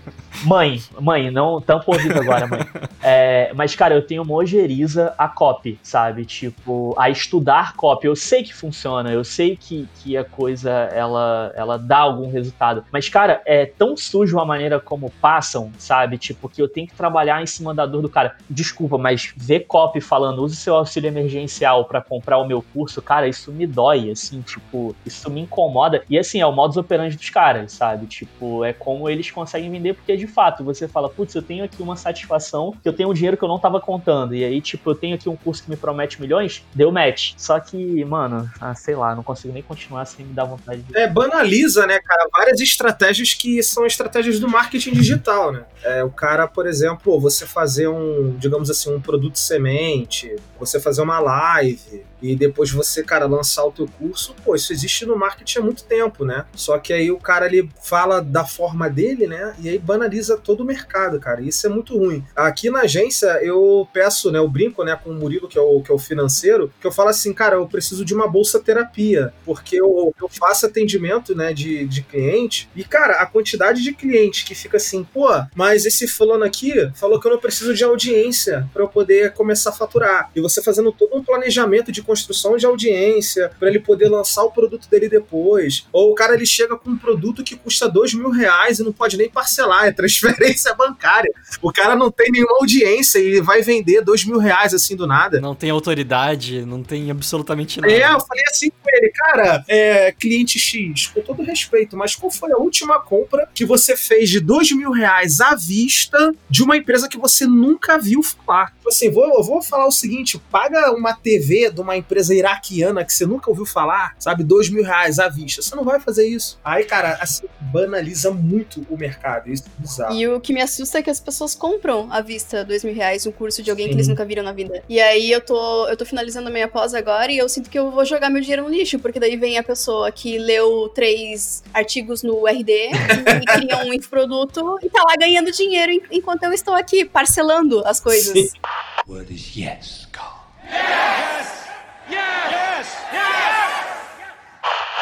Mãe, mãe, não tampa o ouvido agora, mãe. É, mas, cara, eu tenho uma ojeriza a copy, sabe? Tipo, a estudar copy. Eu sei que funciona, eu sei que, que a coisa, ela, ela dá algum resultado. Mas, cara, é tão sujo a maneira como passam, sabe? Tipo, que eu tenho que trabalhar em cima da dor do cara. Desculpa, mas ver copy falando, use seu auxílio emergencial para comprar o meu curso, cara, isso me dói, assim, tipo, isso me incomoda. E, assim, é o modus operandi dos caras, sabe? Tipo, é como eles conseguem vender, porque de fato você fala, putz, eu tenho aqui uma satisfação, que eu tenho um dinheiro que eu não tava contando. E aí, tipo, eu tenho aqui um curso que me promete milhões, deu match. Só que, mano, ah, sei lá, não consigo nem continuar sem me dar vontade de. É, banaliza, né, cara, várias estratégias que são estratégias do marketing digital, né? É, o cara, por exemplo, você fazer um, digamos assim, um produto semente, você fazer uma live, e depois você, cara, lançar o teu curso, pô, isso existe no marketing há muito tempo, né? Só que aí o cara ele fala da forma dele, né? E aí banaliza todo o mercado, cara. E isso é muito ruim. Aqui na agência eu peço, né? Eu brinco, né, com o Murilo, que é o, que é o financeiro, que eu falo assim, cara, eu preciso de uma bolsa terapia, porque eu, eu faço atendimento, né, de, de cliente. E, cara, a quantidade de cliente que fica assim, pô, mas esse fulano aqui falou que eu não preciso de audiência para eu poder começar a faturar. E você fazendo todo um planejamento de construção de audiência para ele poder lançar o produto dele depois. Ou o cara ele chega com um produto que custa dois mil reais e não pode nem parcelar, é transferência *laughs* bancária. O cara não tem nenhuma audiência e vai vender dois mil reais assim do nada. Não tem autoridade, não tem absolutamente nada. É, eu falei assim com ele, cara, é, cliente X, com todo respeito, mas qual foi a última compra que você fez de dois mil reais à vista de uma empresa que você nunca viu falar? Tipo assim, vou, eu vou falar o seguinte: paga uma TV de uma empresa iraquiana que você nunca ouviu falar, sabe? Dois mil reais à vista. Você não vai fazer isso. Aí, cara, assim, banaliza muito o mercado. Isso é bizarro. E o que me assusta é que as pessoas compram à vista dois mil reais um curso de alguém que eles Sim. nunca viram na vida. E aí eu tô, eu tô finalizando a minha pós agora e eu sinto que eu vou jogar meu dinheiro no lixo, porque daí vem a pessoa que leu três artigos no RD e cria um infoproduto e tá lá ganhando dinheiro en- enquanto eu estou aqui parcelando as coisas. Sim. Word is yes, Carl.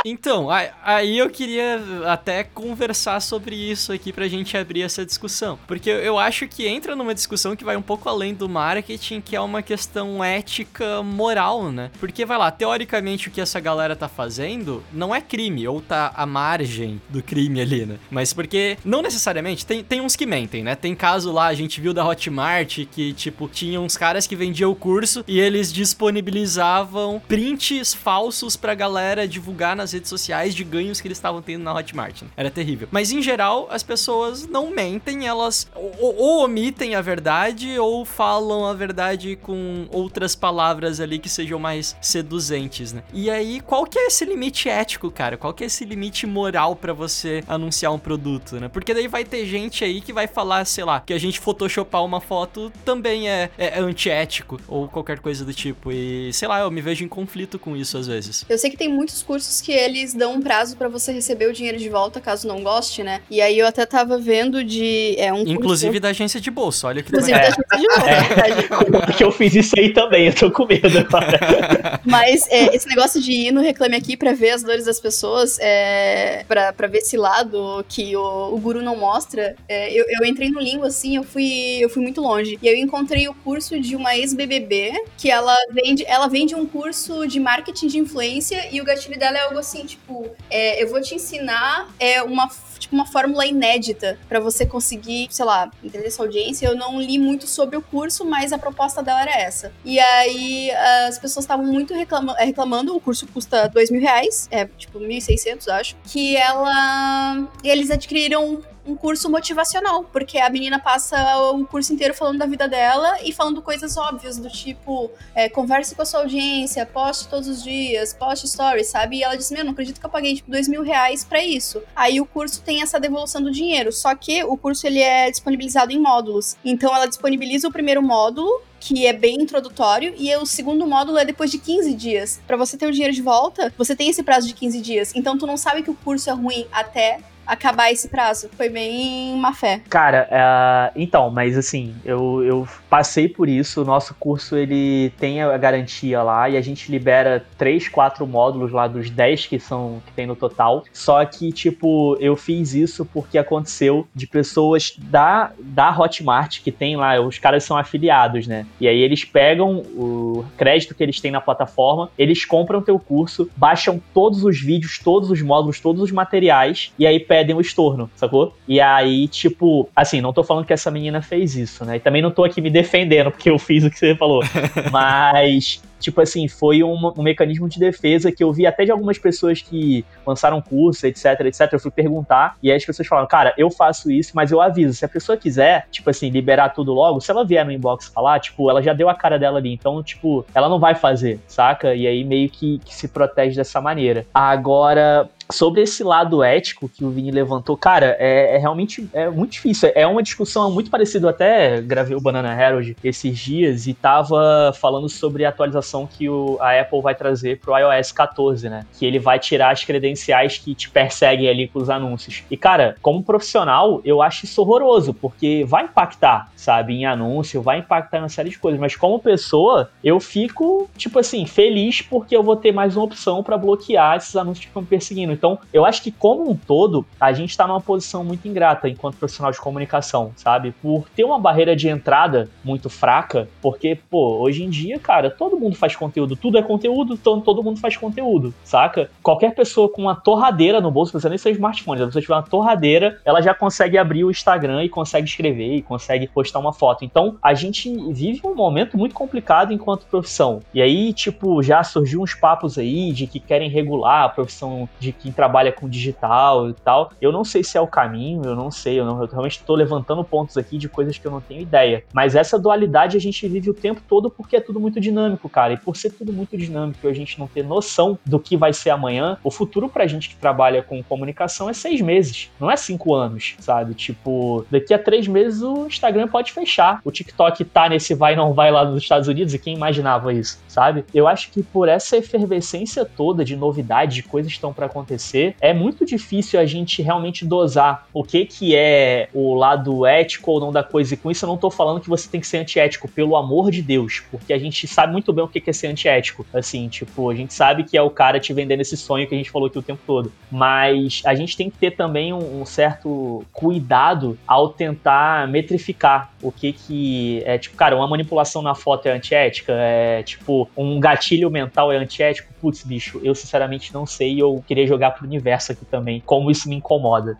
Então, aí eu queria até conversar sobre isso aqui pra gente abrir essa discussão. Porque eu- eu acho que entra numa discussão que vai um pouco além do marketing, que é uma questão ética moral, né? Porque vai lá, teoricamente o que essa galera tá fazendo não é crime, ou tá à margem do crime ali, né? Mas porque, não necessariamente, tem, tem uns que mentem, né? Tem caso lá, a gente viu da Hotmart que, tipo, tinha uns caras que vendiam o curso e eles disponibilizavam prints falsos pra galera divulgar nas redes sociais de ganhos que eles estavam tendo na Hotmart. né? Era terrível. Mas em geral, as pessoas não mentem, elas ou, ou omitem a verdade ou falam a verdade com outras palavras ali que sejam mais seduzentes, né? E aí, qual que é esse limite ético, cara? Qual que é esse limite moral pra você anunciar um produto, né? Porque daí vai ter gente aí que vai falar, sei lá, que a gente photoshopar uma foto também é, é antiético ou qualquer coisa do tipo. E sei lá, eu me vejo em conflito com isso às vezes. Eu sei que tem muitos cursos que eles dão um prazo pra você receber o dinheiro de volta caso não goste, né? E aí eu até tava vendo de é um Inclusive curso, da agência de bolsa, olha que inclusive da agência de novo, é. verdade. Porque *laughs* eu fiz isso aí também, eu tô com medo agora. *laughs* Mas é, esse negócio de ir no Reclame Aqui pra ver as dores das pessoas, é, pra, pra ver esse lado que o, o guru não mostra, é, eu, eu entrei no limbo, assim, eu fui, eu fui muito longe. E eu encontrei o curso de uma ex-BBB, que ela vende, ela vende um curso de marketing de influência e o gatilho dela é algo assim, tipo, é, eu vou te ensinar é, uma tipo uma fórmula inédita pra você conseguir, sei lá, entender sua audiência. Eu não li muito sobre o curso, mas a proposta dela era essa. E aí as pessoas estavam muito reclama eh, reclamando, o curso custa dois mil reais, é tipo 1.600, acho, que ela... eles adquiriram um curso motivacional, porque a menina passa o curso inteiro falando da vida dela e falando coisas óbvias, do tipo, é, converse com a sua audiência, poste todos os dias, poste stories, sabe? E ela disse, meu, não acredito que eu paguei, tipo, dois mil reais pra isso. Aí o curso tem essa devolução do dinheiro, só que o curso, ele é disponibilizado em módulos. Então ela disponibiliza o primeiro módulo, que é bem introdutório, e o segundo módulo é depois de 15 dias. Pra você ter o dinheiro de volta, você tem esse prazo de 15 dias. Então tu não sabe que o curso é ruim até acabar esse prazo. Foi bem má fé. Cara, é, então, mas assim, eu, eu passei por isso. O nosso curso ele tem a garantia lá e a gente libera três, quatro módulos lá dos 10 que são que tem no total. Só que, tipo, eu fiz isso porque aconteceu de pessoas da, da Hotmart que tem lá, os caras são afiliados, né? E aí eles pegam o crédito que eles têm na plataforma, eles compram teu curso, baixam todos os vídeos, todos os módulos, todos os materiais e aí pedem o estorno, sacou? E aí, tipo, assim, não tô falando que essa menina fez isso, né? E também não tô aqui me defendendo porque eu fiz o que você falou. *laughs* Mas, tipo assim, foi um, um mecanismo de defesa que eu vi até de algumas pessoas que lançaram curso, etc, etc. Eu fui perguntar e aí as pessoas falaram, cara, eu faço isso, mas eu aviso. Se a pessoa quiser, tipo assim, liberar tudo logo, se ela vier no inbox falar, tipo, ela já deu a cara dela ali. Então, tipo, ela não vai fazer, saca? E aí meio que, que se protege dessa maneira. Agora, sobre esse lado ético que o Vini levantou, cara, é, é realmente é muito difícil. É uma discussão muito parecida. Até gravei o Banana Herald esses dias e tava falando sobre a atualização que o, a Apple vai trazer pro iOS 14, né? Que ele vai tirar as credenciais que te perseguem ali com os anúncios. E, cara, como profissional, eu acho isso horroroso, porque vai impactar, sabe, em anúncio, vai impactar em uma série de coisas. Mas como pessoa, eu fico, tipo assim, feliz porque eu vou ter mais uma opção para bloquear esses anúncios que estão me perseguindo. Então, eu acho que como um todo, a gente tá numa posição muito ingrata enquanto profissional de comunicação, sabe? Por ter uma barreira de entrada muito fraca, porque, pô, hoje em dia, cara, todo mundo faz conteúdo, tudo é conteúdo, então todo mundo faz conteúdo, saca? Qualquer pessoa com uma torradeira no bolso, precisa nem ser smartphone, se você tiver uma torradeira, ela já consegue abrir o Instagram e consegue escrever e consegue postar uma foto. Então, a gente vive um momento muito complicado enquanto profissão. E aí, tipo, já surgiu uns papos aí de que querem regular a profissão de quem trabalha com digital e tal. Eu não sei se é o caminho, eu não sei, eu, não, eu realmente estou levantando pontos aqui de coisas que eu não tenho ideia. Mas essa dualidade a gente vive o tempo todo porque é tudo muito dinâmico, cara. E por ser tudo muito dinâmico e a gente não ter noção do que vai ser amanhã, o futuro pra gente que trabalha com comunicação é seis meses, não é cinco anos, sabe? Tipo, daqui a três meses o Instagram pode fechar. O TikTok tá nesse vai não vai lá nos Estados Unidos e quem imaginava isso, sabe? Eu acho que por essa efervescência toda de novidade, de coisas que estão para acontecer, é muito difícil a gente realmente dosar o que que é o lado ético ou não da coisa. E com isso eu não tô falando que você tem que ser antiético, pelo amor de Deus, porque a gente sabe muito bem o que é ser antiético. Assim, tipo, a gente sabe que é o cara te vendendo esse sonho que a gente falou aqui o tempo todo. Mas a gente tem que ter também um, um certo cuidado ao tentar metrificar o que que é, tipo, cara, uma manipulação na foto é antiética, é tipo, um gatilho mental é antiético. Putz, bicho, eu sinceramente não sei eu queria jogar pro universo aqui também, como isso me incomoda.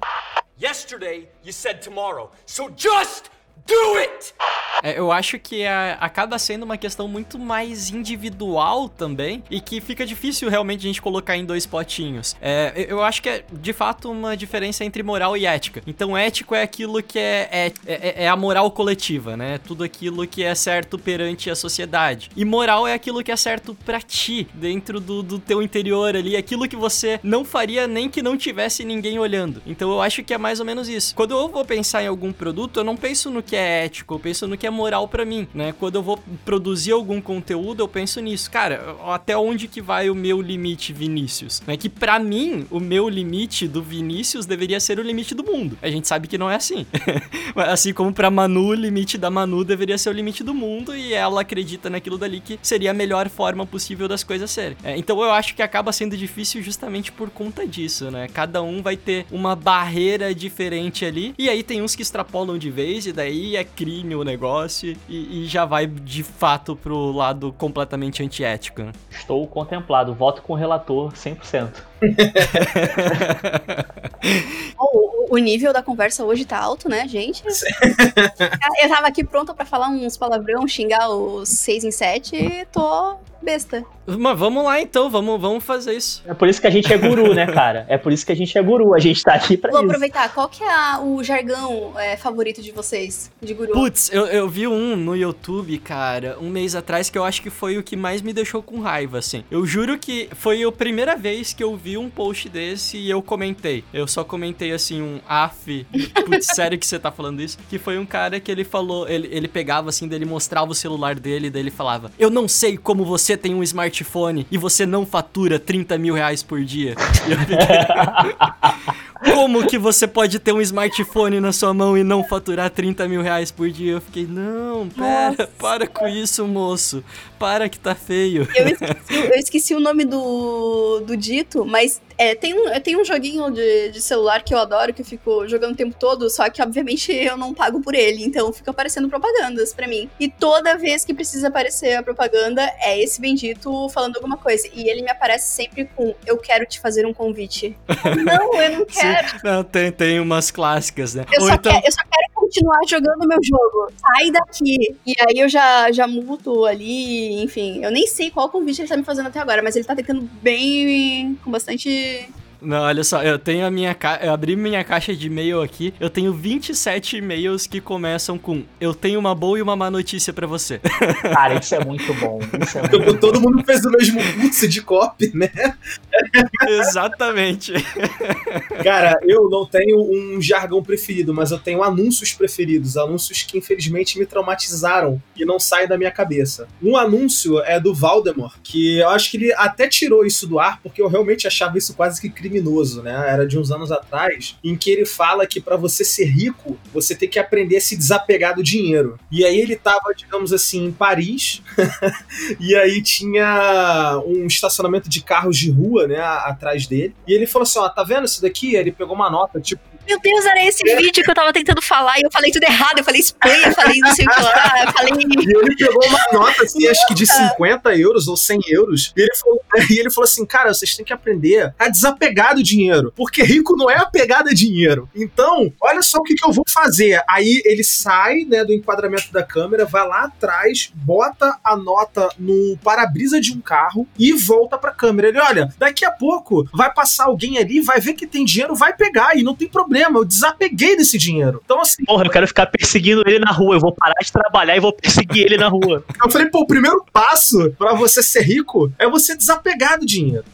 Yesterday, you said tomorrow. So just do it! É, eu acho que é, acaba sendo uma questão muito mais individual também e que fica difícil realmente a gente colocar em dois potinhos. É, eu acho que é de fato uma diferença entre moral e ética. Então, ético é aquilo que é, é, é, é a moral coletiva, né? Tudo aquilo que é certo perante a sociedade. E moral é aquilo que é certo para ti, dentro do, do teu interior ali, aquilo que você não faria nem que não tivesse ninguém olhando. Então, eu acho que é mais ou menos isso. Quando eu vou pensar em algum produto, eu não penso no que é ético, eu penso no que é moral para mim, né? Quando eu vou produzir algum conteúdo, eu penso nisso. Cara, até onde que vai o meu limite, Vinícius? Né? Que para mim, o meu limite do Vinícius deveria ser o limite do mundo. A gente sabe que não é assim. *laughs* assim como para Manu, o limite da Manu deveria ser o limite do mundo e ela acredita naquilo dali que seria a melhor forma possível das coisas serem. É, então eu acho que acaba sendo difícil justamente por conta disso, né? Cada um vai ter uma barreira diferente ali e aí tem uns que extrapolam de vez e daí é crime o negócio e, e, já vai de fato pro lado completamente antiético. Né? Estou contemplado, voto com o relator 100%. *laughs* o, o nível da conversa hoje tá alto, né, gente? *laughs* Eu tava aqui pronta para falar uns palavrão, xingar os 6 em 7 e tô besta. Mas vamos lá então, vamos, vamos fazer isso. É por isso que a gente é guru, né, cara? É por isso que a gente é guru, a gente tá aqui pra Vou isso. aproveitar, qual que é a, o jargão é, favorito de vocês, de guru? Putz, eu, eu vi um no YouTube, cara, um mês atrás, que eu acho que foi o que mais me deixou com raiva, assim. Eu juro que foi a primeira vez que eu vi um post desse e eu comentei. Eu só comentei assim, um af, putz, *laughs* sério que você tá falando isso? Que foi um cara que ele falou, ele, ele pegava assim, dele mostrava o celular dele, daí ele falava, eu não sei como você tem um smartphone e você não fatura 30 mil reais por dia. E eu fiquei... *laughs* Como que você pode ter um smartphone na sua mão e não faturar 30 mil reais por dia? Eu fiquei, não, pera, Nossa. para com isso, moço. Para que tá feio. Eu esqueci, eu esqueci o nome do, do dito, mas é, tem, um, tem um joguinho de, de celular que eu adoro, que eu fico jogando o tempo todo, só que obviamente eu não pago por ele, então fica aparecendo propagandas para mim. E toda vez que precisa aparecer a propaganda, é esse bendito falando alguma coisa. E ele me aparece sempre com: Eu quero te fazer um convite. *laughs* não, eu não quero. Sim, não, tem, tem umas clássicas, né? Eu, só, então... quero, eu só quero continuar jogando meu jogo. Sai daqui. E aí eu já, já muto ali, enfim. Eu nem sei qual convite ele tá me fazendo até agora, mas ele tá tentando bem. com bastante não, olha só, eu tenho a minha ca... eu abri minha caixa de e-mail aqui, eu tenho 27 e-mails que começam com eu tenho uma boa e uma má notícia para você. *laughs* Cara, isso é muito bom. Isso é muito bom. Todo mundo fez o mesmo curso de copy, né? Exatamente. *laughs* Cara, eu não tenho um jargão preferido, mas eu tenho anúncios preferidos. Anúncios que infelizmente me traumatizaram e não saem da minha cabeça. Um anúncio é do Valdemar, que eu acho que ele até tirou isso do ar, porque eu realmente achava isso quase que criminoso, né? Era de uns anos atrás, em que ele fala que para você ser rico, você tem que aprender a se desapegar do dinheiro. E aí ele tava, digamos assim, em Paris, *laughs* e aí tinha um estacionamento de carros de rua, né, atrás dele. E ele falou assim: ó, tá vendo isso daqui? Aí ele pegou uma nota, tipo, Meu Deus, era esse vídeo que eu tava tentando falar e eu falei tudo errado. Eu falei Espanha, eu falei não sei o que lá, eu falei. *laughs* E ele pegou uma nota, assim, acho que de 50 euros ou 100 euros. E ele, falou, *laughs* e ele falou assim: cara, vocês têm que aprender a desapegar do dinheiro. Porque rico não é apegado a dinheiro. Então, olha só o que, que eu vou fazer. Aí ele sai, né, do enquadramento da câmera, vai lá atrás, bota a nota no para-brisa de um carro e volta pra câmera. Ele, olha, daqui a pouco vai passar alguém ali, vai ver que tem dinheiro, vai pegar. E não tem problema, eu desapeguei desse dinheiro. Então, assim, Porra, eu quero ficar perseguindo ele na rua. Eu vou parar de trabalhar e vou perseguir ele na rua. *laughs* Eu falei, pô, o primeiro passo pra você ser rico é você desapegar do dinheiro.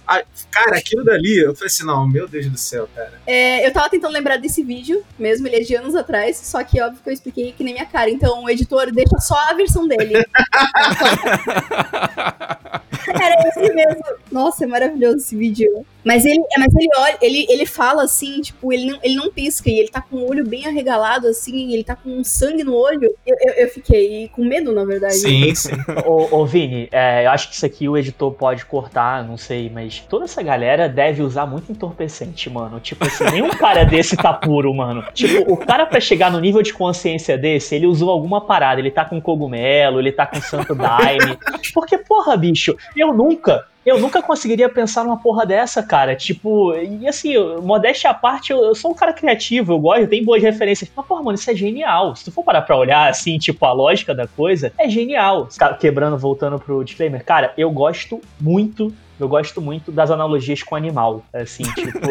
Cara, aquilo dali, eu falei assim, não, meu Deus do céu, cara. É, eu tava tentando lembrar desse vídeo, mesmo ele é de anos atrás, só que óbvio que eu expliquei que nem minha cara. Então o editor deixa só a versão dele. *laughs* Era esse mesmo. Nossa, é maravilhoso esse vídeo. Mas ele, é, mas ele olha, ele, ele fala assim, tipo, ele não, ele não pisca e ele tá com o olho bem arregalado, assim, ele tá com sangue no olho. Eu, eu, eu fiquei com medo, na verdade. Sim, sim. Ô, ô Vini, é, eu acho que isso aqui o editor pode cortar, não sei, mas toda essa galera deve usar muito entorpecente, mano. Tipo assim, nenhum cara desse tá puro, mano. Tipo, o cara pra chegar no nível de consciência desse, ele usou alguma parada. Ele tá com cogumelo, ele tá com santo daime. Porque, porra, bicho, eu nunca, eu nunca conseguiria pensar numa porra dessa, cara. Tipo, e assim, modéstia à parte, eu, eu sou um cara criativo, eu gosto, eu tenho boas referências. Mas, porra, mano, isso é genial. Se tu for parar pra olhar, assim, tipo, a lógica da coisa, é genial. Quebrando, voltando pro disclaimer, cara, eu gosto muito. Eu gosto muito das analogias com animal. Assim, tipo,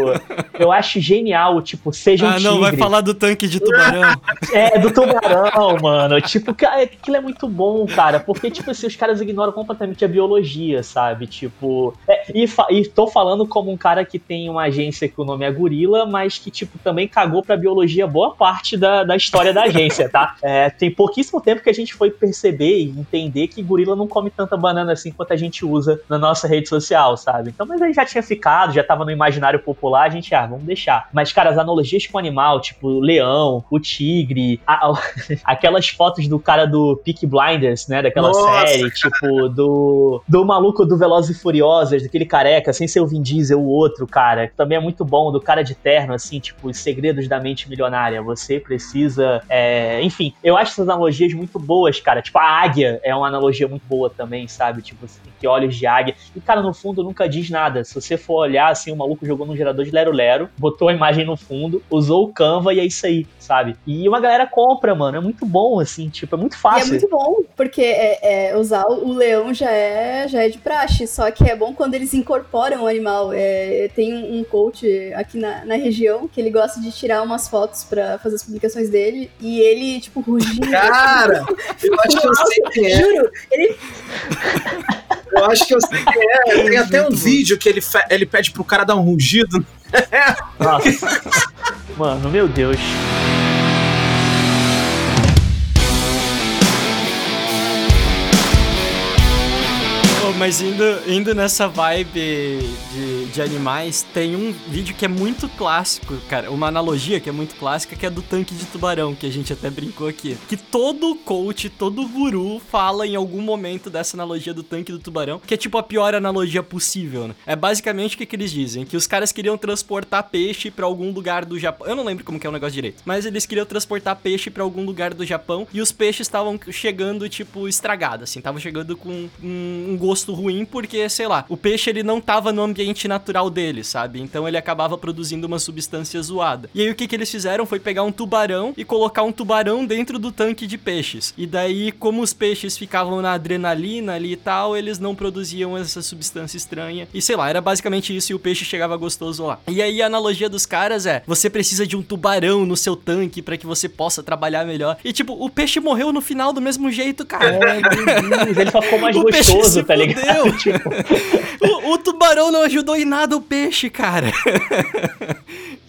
eu acho genial, tipo, seja um Ah, não, vai tigre. falar do tanque de tubarão. *laughs* É, do tubarão, mano. Tipo, cara, aquilo é muito bom, cara. Porque, tipo assim, os caras ignoram completamente a biologia, sabe? Tipo. é, e, e tô falando como um cara que tem uma agência que o nome é Gorila, mas que, tipo, também cagou pra biologia boa parte da, da história da agência, tá? *laughs* É, tem pouquíssimo tempo que a gente foi perceber e entender que gorila não come tanta banana assim quanto a gente usa na nossa rede social, sabe? Então, mas aí já tinha ficado, já tava no imaginário popular, a gente, ah, vamos deixar. Mas, cara, as analogias com o animal, tipo, o leão, o tigre, a- a- *laughs* aquelas fotos do cara do Peak Blinders, né? Daquela Nossa, série, tipo, do, do maluco do Velozes e Furiosos, daquele careca, sem ser o Vin Diesel, o outro, cara, que também é muito bom, do cara de terno, assim, tipo, os segredos da mente milionária. Você precisa. é, Enfim, eu acho essas analogias muito boas, cara. Tipo, a águia é uma analogia muito boa também, sabe? Tipo, você tem que olhos de águia. E, cara, no fundo nunca diz nada. Se você for olhar, assim, o maluco jogou num gerador de lero-lero, botou a imagem no fundo, usou o Canva e é isso aí, sabe? E uma galera compra, mano. É muito bom, assim, tipo, é muito E é fácil. muito bom, porque é, é, usar o leão já é, já é de praxe, só que é bom quando eles incorporam o animal. É, tem um, coach aqui na, na região que ele gosta de tirar umas fotos pra fazer as publicações dele, e ele, tipo, rugindo. Cara, eu acho que eu sei quem é. Juro, ele Eu acho que eu sei quem é. Tem até um vídeo que ele, ele pede pro cara dar um rugido. Nossa. Mano, meu Deus. Mas indo, indo nessa vibe de, de animais, tem um vídeo que é muito clássico, cara. Uma analogia que é muito clássica, que é do tanque de tubarão, que a gente até brincou aqui. Que todo coach, todo guru fala em algum momento dessa analogia do tanque do tubarão, que é tipo a pior analogia possível, né? É basicamente o que, que eles dizem: que os caras queriam transportar peixe pra algum lugar do Japão. Eu não lembro como que é o negócio direito, mas eles queriam transportar peixe pra algum lugar do Japão e os peixes estavam chegando, tipo, estragados, assim, estavam chegando com um, um gosto ruim, porque, sei lá, o peixe ele não tava no ambiente natural dele, sabe? Então ele acabava produzindo uma substância zoada. E aí o que, que eles fizeram foi pegar um tubarão e colocar um tubarão dentro do tanque de peixes. E daí, como os peixes ficavam na adrenalina ali e tal, eles não produziam essa substância estranha. E sei lá, era basicamente isso e o peixe chegava gostoso lá. E aí a analogia dos caras é: você precisa de um tubarão no seu tanque para que você possa trabalhar melhor. E tipo, o peixe morreu no final do mesmo jeito, cara. É, ele só ficou mais *laughs* O gostoso, tá ligado? *laughs* Tipo, o, o tubarão não ajudou em nada o peixe, cara. *laughs*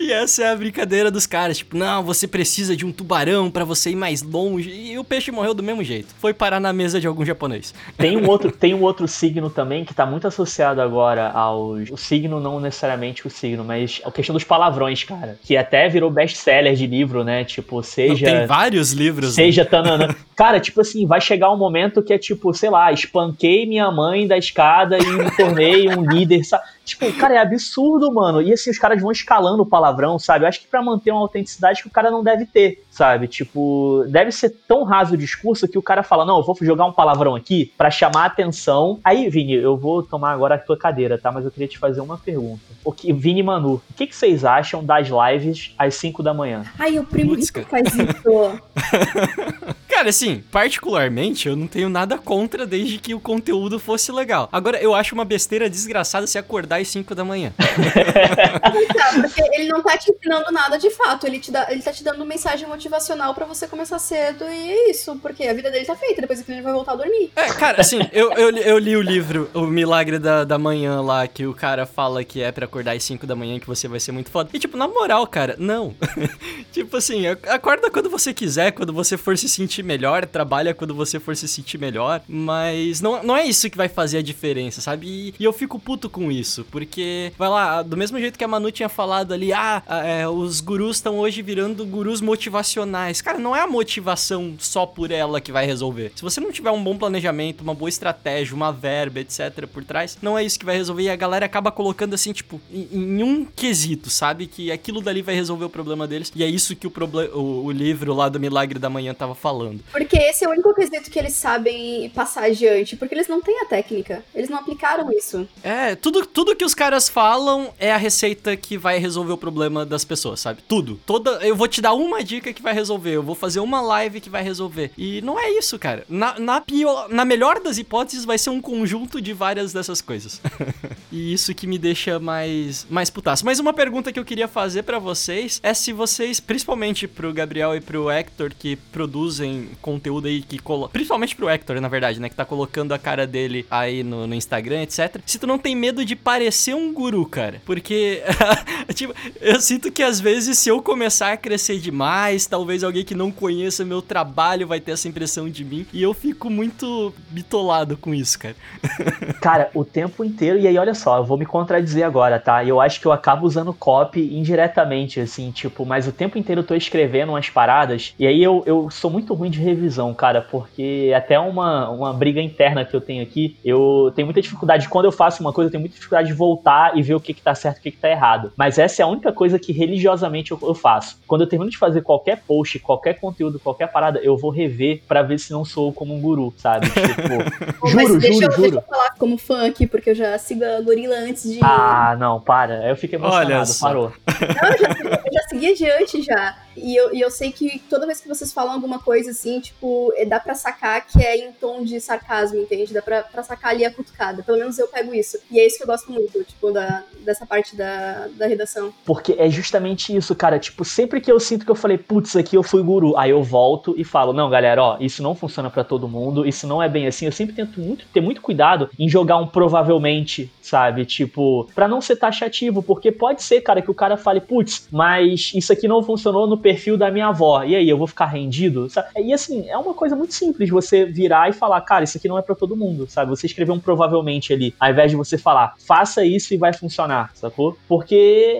E essa é a brincadeira dos caras, tipo, não, você precisa de um tubarão pra você ir mais longe. E o peixe morreu do mesmo jeito. Foi parar na mesa de algum japonês. Tem um outro, *laughs* tem um outro signo também que tá muito associado agora aos. O signo, não necessariamente o signo, mas a questão dos palavrões, cara. Que até virou best-seller de livro, né? Tipo, Não, seja. tem vários livros. né? Seja tanana. *laughs* Cara, tipo assim, vai chegar um momento que é tipo, sei lá, espanquei minha mãe da escada e me tornei um líder, sabe? Tipo, cara, é absurdo, mano. E assim, os caras vão escalando o palavrão, sabe? Eu acho que pra manter uma autenticidade que o cara não deve ter, sabe? Tipo, deve ser tão raso o discurso que o cara fala, não, eu vou jogar um palavrão aqui pra chamar a atenção. Aí, Vini, eu vou tomar agora a tua cadeira, tá? Mas eu queria te fazer uma pergunta. O que, Vini e Manu, o que, que vocês acham das lives às 5 da manhã? Ai, o primo Putz, faz isso. *laughs* Cara, assim, particularmente, eu não tenho nada contra desde que o conteúdo fosse legal. Agora, eu acho uma besteira desgraçada se acordar às 5 da manhã. Tá, porque ele não tá te ensinando nada de fato. Ele, te dá, ele tá te dando mensagem motivacional pra você começar cedo e é isso. Porque a vida dele tá feita. Depois ele vai voltar a dormir. É, cara, assim, eu, eu, eu li o livro O Milagre da, da Manhã lá, que o cara fala que é pra acordar às 5 da manhã que você vai ser muito foda. E, tipo, na moral, cara, não. *laughs* tipo assim, ac- acorda quando você quiser, quando você for se sentir melhor, trabalha quando você for se sentir melhor, mas não, não é isso que vai fazer a diferença, sabe? E, e eu fico puto com isso, porque, vai lá, do mesmo jeito que a Manu tinha falado ali, ah, é, os gurus estão hoje virando gurus motivacionais. Cara, não é a motivação só por ela que vai resolver. Se você não tiver um bom planejamento, uma boa estratégia, uma verba, etc. por trás, não é isso que vai resolver. E a galera acaba colocando assim, tipo, em, em um quesito, sabe? Que aquilo dali vai resolver o problema deles. E é isso que o, o, o livro lá do Milagre da Manhã tava falando. Porque esse é o único quesito que eles sabem passar adiante. Porque eles não têm a técnica. Eles não aplicaram isso. É, tudo, tudo que os caras falam é a receita que vai resolver o problema das pessoas, sabe? Tudo. Toda, eu vou te dar uma dica que vai resolver, eu vou fazer uma live que vai resolver. E não é isso, cara. Na, na, pior, na melhor das hipóteses, vai ser um conjunto de várias dessas coisas. *laughs* e isso que me deixa mais, mais putaço. Mas uma pergunta que eu queria fazer pra vocês é se vocês, principalmente pro Gabriel e pro Hector, que produzem conteúdo aí, que colo... principalmente pro Hector, na verdade, né? Que tá colocando a cara dele aí no, no Instagram, etc. Se tu não tem medo de parecer um guru, cara. Porque, *laughs* tipo, eu sinto que às vezes se eu começar a crescer demais, talvez alguém que não conheça meu trabalho vai ter essa impressão de mim. E eu fico muito bitolado com isso, cara. *laughs* Cara, o tempo inteiro, e aí olha só, eu vou me contradizer agora, tá? Eu acho que eu acabo usando copy indiretamente, assim, tipo, mas o tempo inteiro eu tô escrevendo umas paradas, e aí eu, eu sou muito ruim de revisão, cara, porque até uma, uma briga interna que eu tenho aqui, eu tenho muita dificuldade, quando eu faço uma coisa, eu tenho muita dificuldade de voltar e ver o que que tá certo e o que que tá errado. Mas essa é a única coisa que religiosamente eu, eu faço. Quando eu termino de fazer qualquer post, qualquer conteúdo, qualquer parada, eu vou rever pra ver se não sou como um guru, sabe? *laughs* Tipo, juro, mas deixa, juro, eu, juro. deixa eu falar como fã aqui, porque eu já sigo a gorila antes de. Ah, não, para. Eu fico emocionado, Olha parou. Não, eu já, eu já segui adiante já. E eu, e eu sei que toda vez que vocês falam alguma coisa assim, tipo, é- dá pra sacar que é em tom de sarcasmo, entende? Dá pra, pra sacar ali a cutucada. Pelo menos eu pego isso. E é isso que eu gosto muito, tipo, da, dessa parte da, da redação. Porque é justamente isso, cara. Tipo, sempre que eu sinto que eu falei, putz, aqui eu fui guru, aí eu volto e falo, não, galera, ó, isso não funciona pra todo mundo, isso não é bem assim. Eu sempre tento muito, ter muito cuidado em jogar um provavelmente, sabe? Tipo, pra não ser taxativo, porque pode ser, cara, que o cara fale, putz, mas isso aqui não funcionou no perfil da minha avó. E aí, eu vou ficar rendido? E assim, é uma coisa muito simples você virar e falar, cara, isso aqui não é pra todo mundo, sabe? Você escrever um provavelmente ali, ao invés de você falar, faça isso e vai funcionar, sacou? Porque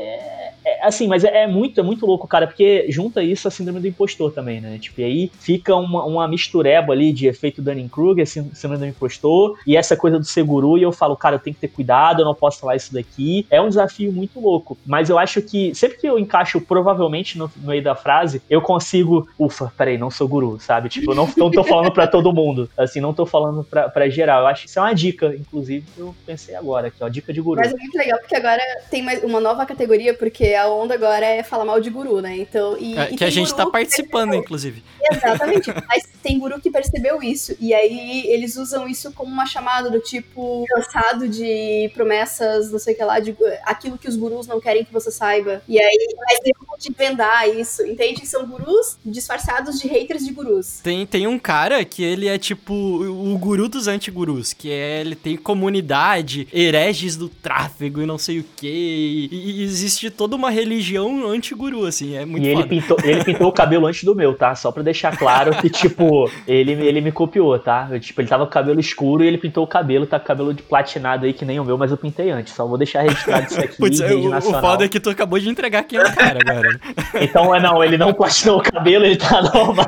é, assim, mas é, é muito, é muito louco, cara, porque junta isso a síndrome do impostor também, né? Tipo, e aí fica uma, uma mistureba ali de efeito Dunning-Kruger, sí- síndrome do impostor, e essa coisa do seguro, e eu falo, cara, eu tenho que ter cuidado, eu não posso falar isso daqui. É um desafio muito louco. Mas eu acho que sempre que eu encaixo provavelmente no, no meio da frase, eu consigo, ufa, peraí, não sou guru, sabe? Tipo, eu não, não tô falando pra todo mundo. Assim, não tô falando pra, pra geral. Eu acho que isso é uma dica, inclusive, que eu pensei agora aqui, ó, dica de guru. Mas é muito legal, porque agora tem mais uma nova categoria, porque a onda agora é falar mal de guru, né? Então, e, É, e que a gente tá participando, inclusive. Exatamente. *laughs* Mas tem guru que percebeu isso. E aí eles usam isso como uma chamada do tipo cansado de promessas, não sei o que lá, de aquilo que os gurus não querem que você saiba. E aí mas tem um de vendar isso, entende? São gurus disfarçados de haters de gurus. Tem, tem um cara que ele é tipo o guru dos antigurus, que é ele tem comunidade, hereges do tráfego e não sei o que. E, e existe toda uma religião anti-guru, assim, é muito E ele pintou, ele pintou o cabelo antes do meu, tá? Só pra deixar claro que, tipo, ele, ele me copiou, tá? Eu, tipo, ele tava com o cabelo escuro e ele pintou o cabelo, tá com o cabelo de platinado aí que nem o meu, mas eu pintei antes. Só vou deixar registrado isso aqui Putz, é, rede o, foda é que tu acabou de entregar quem é o cara agora. *laughs* Então, é não, ele não platinou o cabelo, ele tá normal.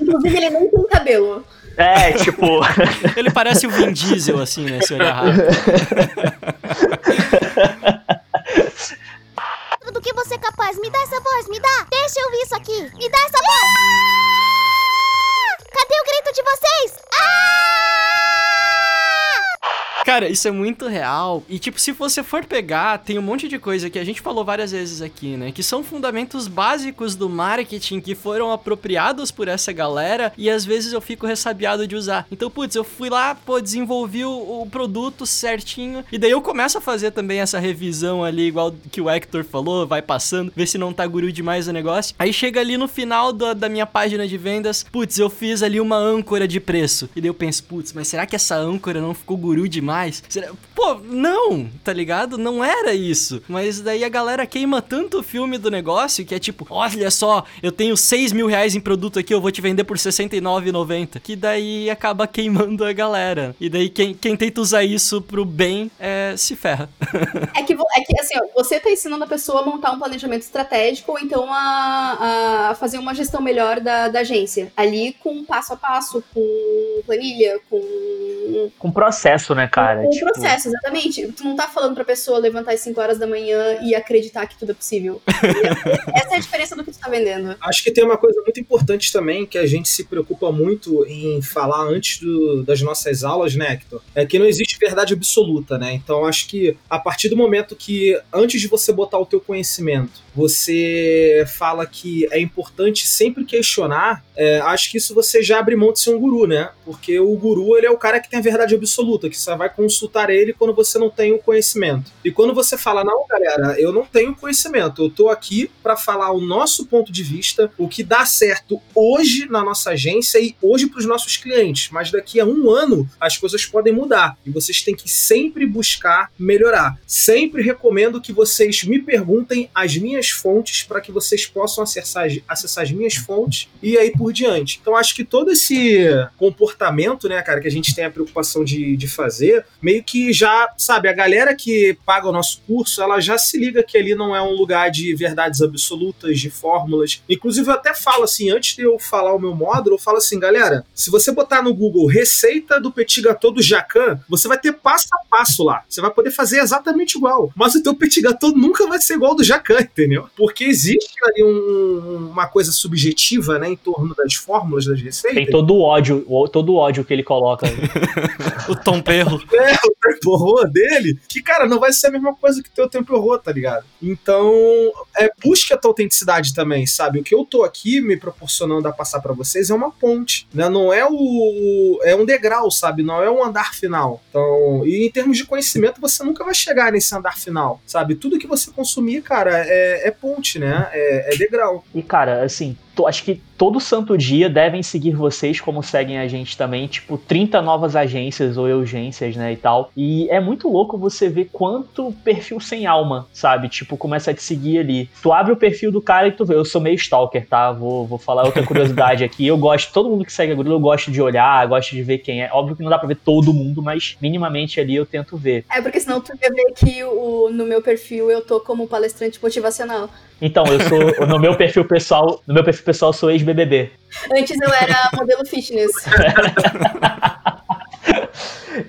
Inclusive, ele nem tem cabelo. É, tipo, *laughs* Ele parece o Vin Diesel, assim, né? Se olhar rápido. Do que você é capaz? Me dá essa voz, me dá! Deixa eu ouvir isso aqui! Me dá essa voz! Cadê o grito de vocês? Cara, isso é muito real. E, tipo, se você for pegar, tem um monte de coisa que a gente falou várias vezes aqui, né? Que são fundamentos básicos do marketing que foram apropriados por essa galera e às vezes eu fico ressabiado de usar. Então, putz, eu fui lá, pô, desenvolvi o, o produto certinho e daí eu começo a fazer também essa revisão ali, igual que o Hector falou, vai passando, ver se não tá guru demais o negócio. Aí chega ali no final da, da minha página de vendas, putz, eu fiz ali uma âncora de preço. E daí eu penso, putz, mas será que essa âncora não ficou guru demais? Será... Pô, não, tá ligado? Não era isso. Mas daí a galera queima tanto o filme do negócio que é tipo, olha só, eu tenho 6 mil reais em produto aqui, eu vou te vender por R$69,90. Que daí acaba queimando a galera. E daí quem, quem tenta usar isso pro bem é, se ferra. É que, é que assim, ó, você tá ensinando a pessoa a montar um planejamento estratégico ou então a, a fazer uma gestão melhor da, da agência. Ali com passo a passo, com planilha, com com processo, né, cara? Com o Tipo, processo, exatamente. Tu não tá falando pra pessoa levantar às 5 horas da manhã e acreditar que tudo é possível. *laughs* Essa é a diferença do que tu tá vendendo. Acho que tem uma coisa muito importante também que a gente se preocupa muito em falar antes do- das nossas aulas, né, Hector? É que não existe verdade absoluta, né? Então acho que a partir do momento que, antes de você botar o teu conhecimento, você fala que é importante sempre questionar, é, acho que isso você já abre mão de ser um guru, né? Porque o guru, ele é o cara que tem a verdade absoluta, que você vai consultar ele quando você não tem o conhecimento. E quando você fala, não, galera, eu não tenho conhecimento, eu tô aqui para falar o nosso ponto de vista, o que dá certo hoje na nossa agência e hoje para os nossos clientes, mas daqui a um ano as coisas podem mudar e vocês têm que sempre buscar melhorar. Sempre recomendo que vocês me perguntem as minhas fontes para que vocês possam acessar, acessar as minhas fontes e aí por diante. Então acho que todo esse comportamento, né, cara, que a gente tem a preocupação de, de fazer, meio que já, sabe, a galera que paga o nosso curso, ela já se liga que ali não é um lugar de verdades absolutas, de fórmulas. Inclusive, eu até falo assim, antes de eu falar o meu módulo, eu falo assim, galera, se você botar no Google receita do petit gâteau do Jacan, você vai ter passo a passo lá. Você vai poder fazer exatamente igual. Mas o teu petit gâteau nunca vai ser igual ao do Jacan, entendeu? Porque existe ali um- uma coisa subjetiva, né, em torno das fórmulas das receitas. tem todo o ódio, o- todo o ódio que ele coloca. *laughs* O Tom Perro. *laughs* é, o tempo horror dele, que, cara, não vai ser a mesma coisa que teu tempo horror, tá ligado? Então, é, busque a tua autenticidade também, sabe? O que eu tô aqui me proporcionando a passar pra vocês é uma ponte, né? Não é o. É um degrau, sabe? Não é um andar final. Então, e em termos de conhecimento, você nunca vai chegar nesse andar final, sabe? Tudo que você consumir, cara, é, é ponte, né? É, é degrau. E, cara, assim, acho que todo santo dia devem seguir vocês como seguem a gente também, tipo, 30 novas agências ou urgências, né, e tal. E é muito louco você ver quanto perfil sem alma, sabe? Tipo, começa a te seguir ali. Tu abre o perfil do cara e tu vê, eu sou meio stalker, tá? Vou, vou falar outra curiosidade *laughs* aqui. Eu gosto, todo mundo que segue a Gorila, eu gosto de olhar, gosto de ver quem é. Óbvio que não dá pra ver todo mundo, mas minimamente ali eu tento ver. É porque senão tu ia ver que o, no meu perfil eu tô como palestrante motivacional. Então, eu sou, no meu perfil pessoal, no meu perfil pessoal sou ex-BBB. Antes eu era modelo fitness. *laughs*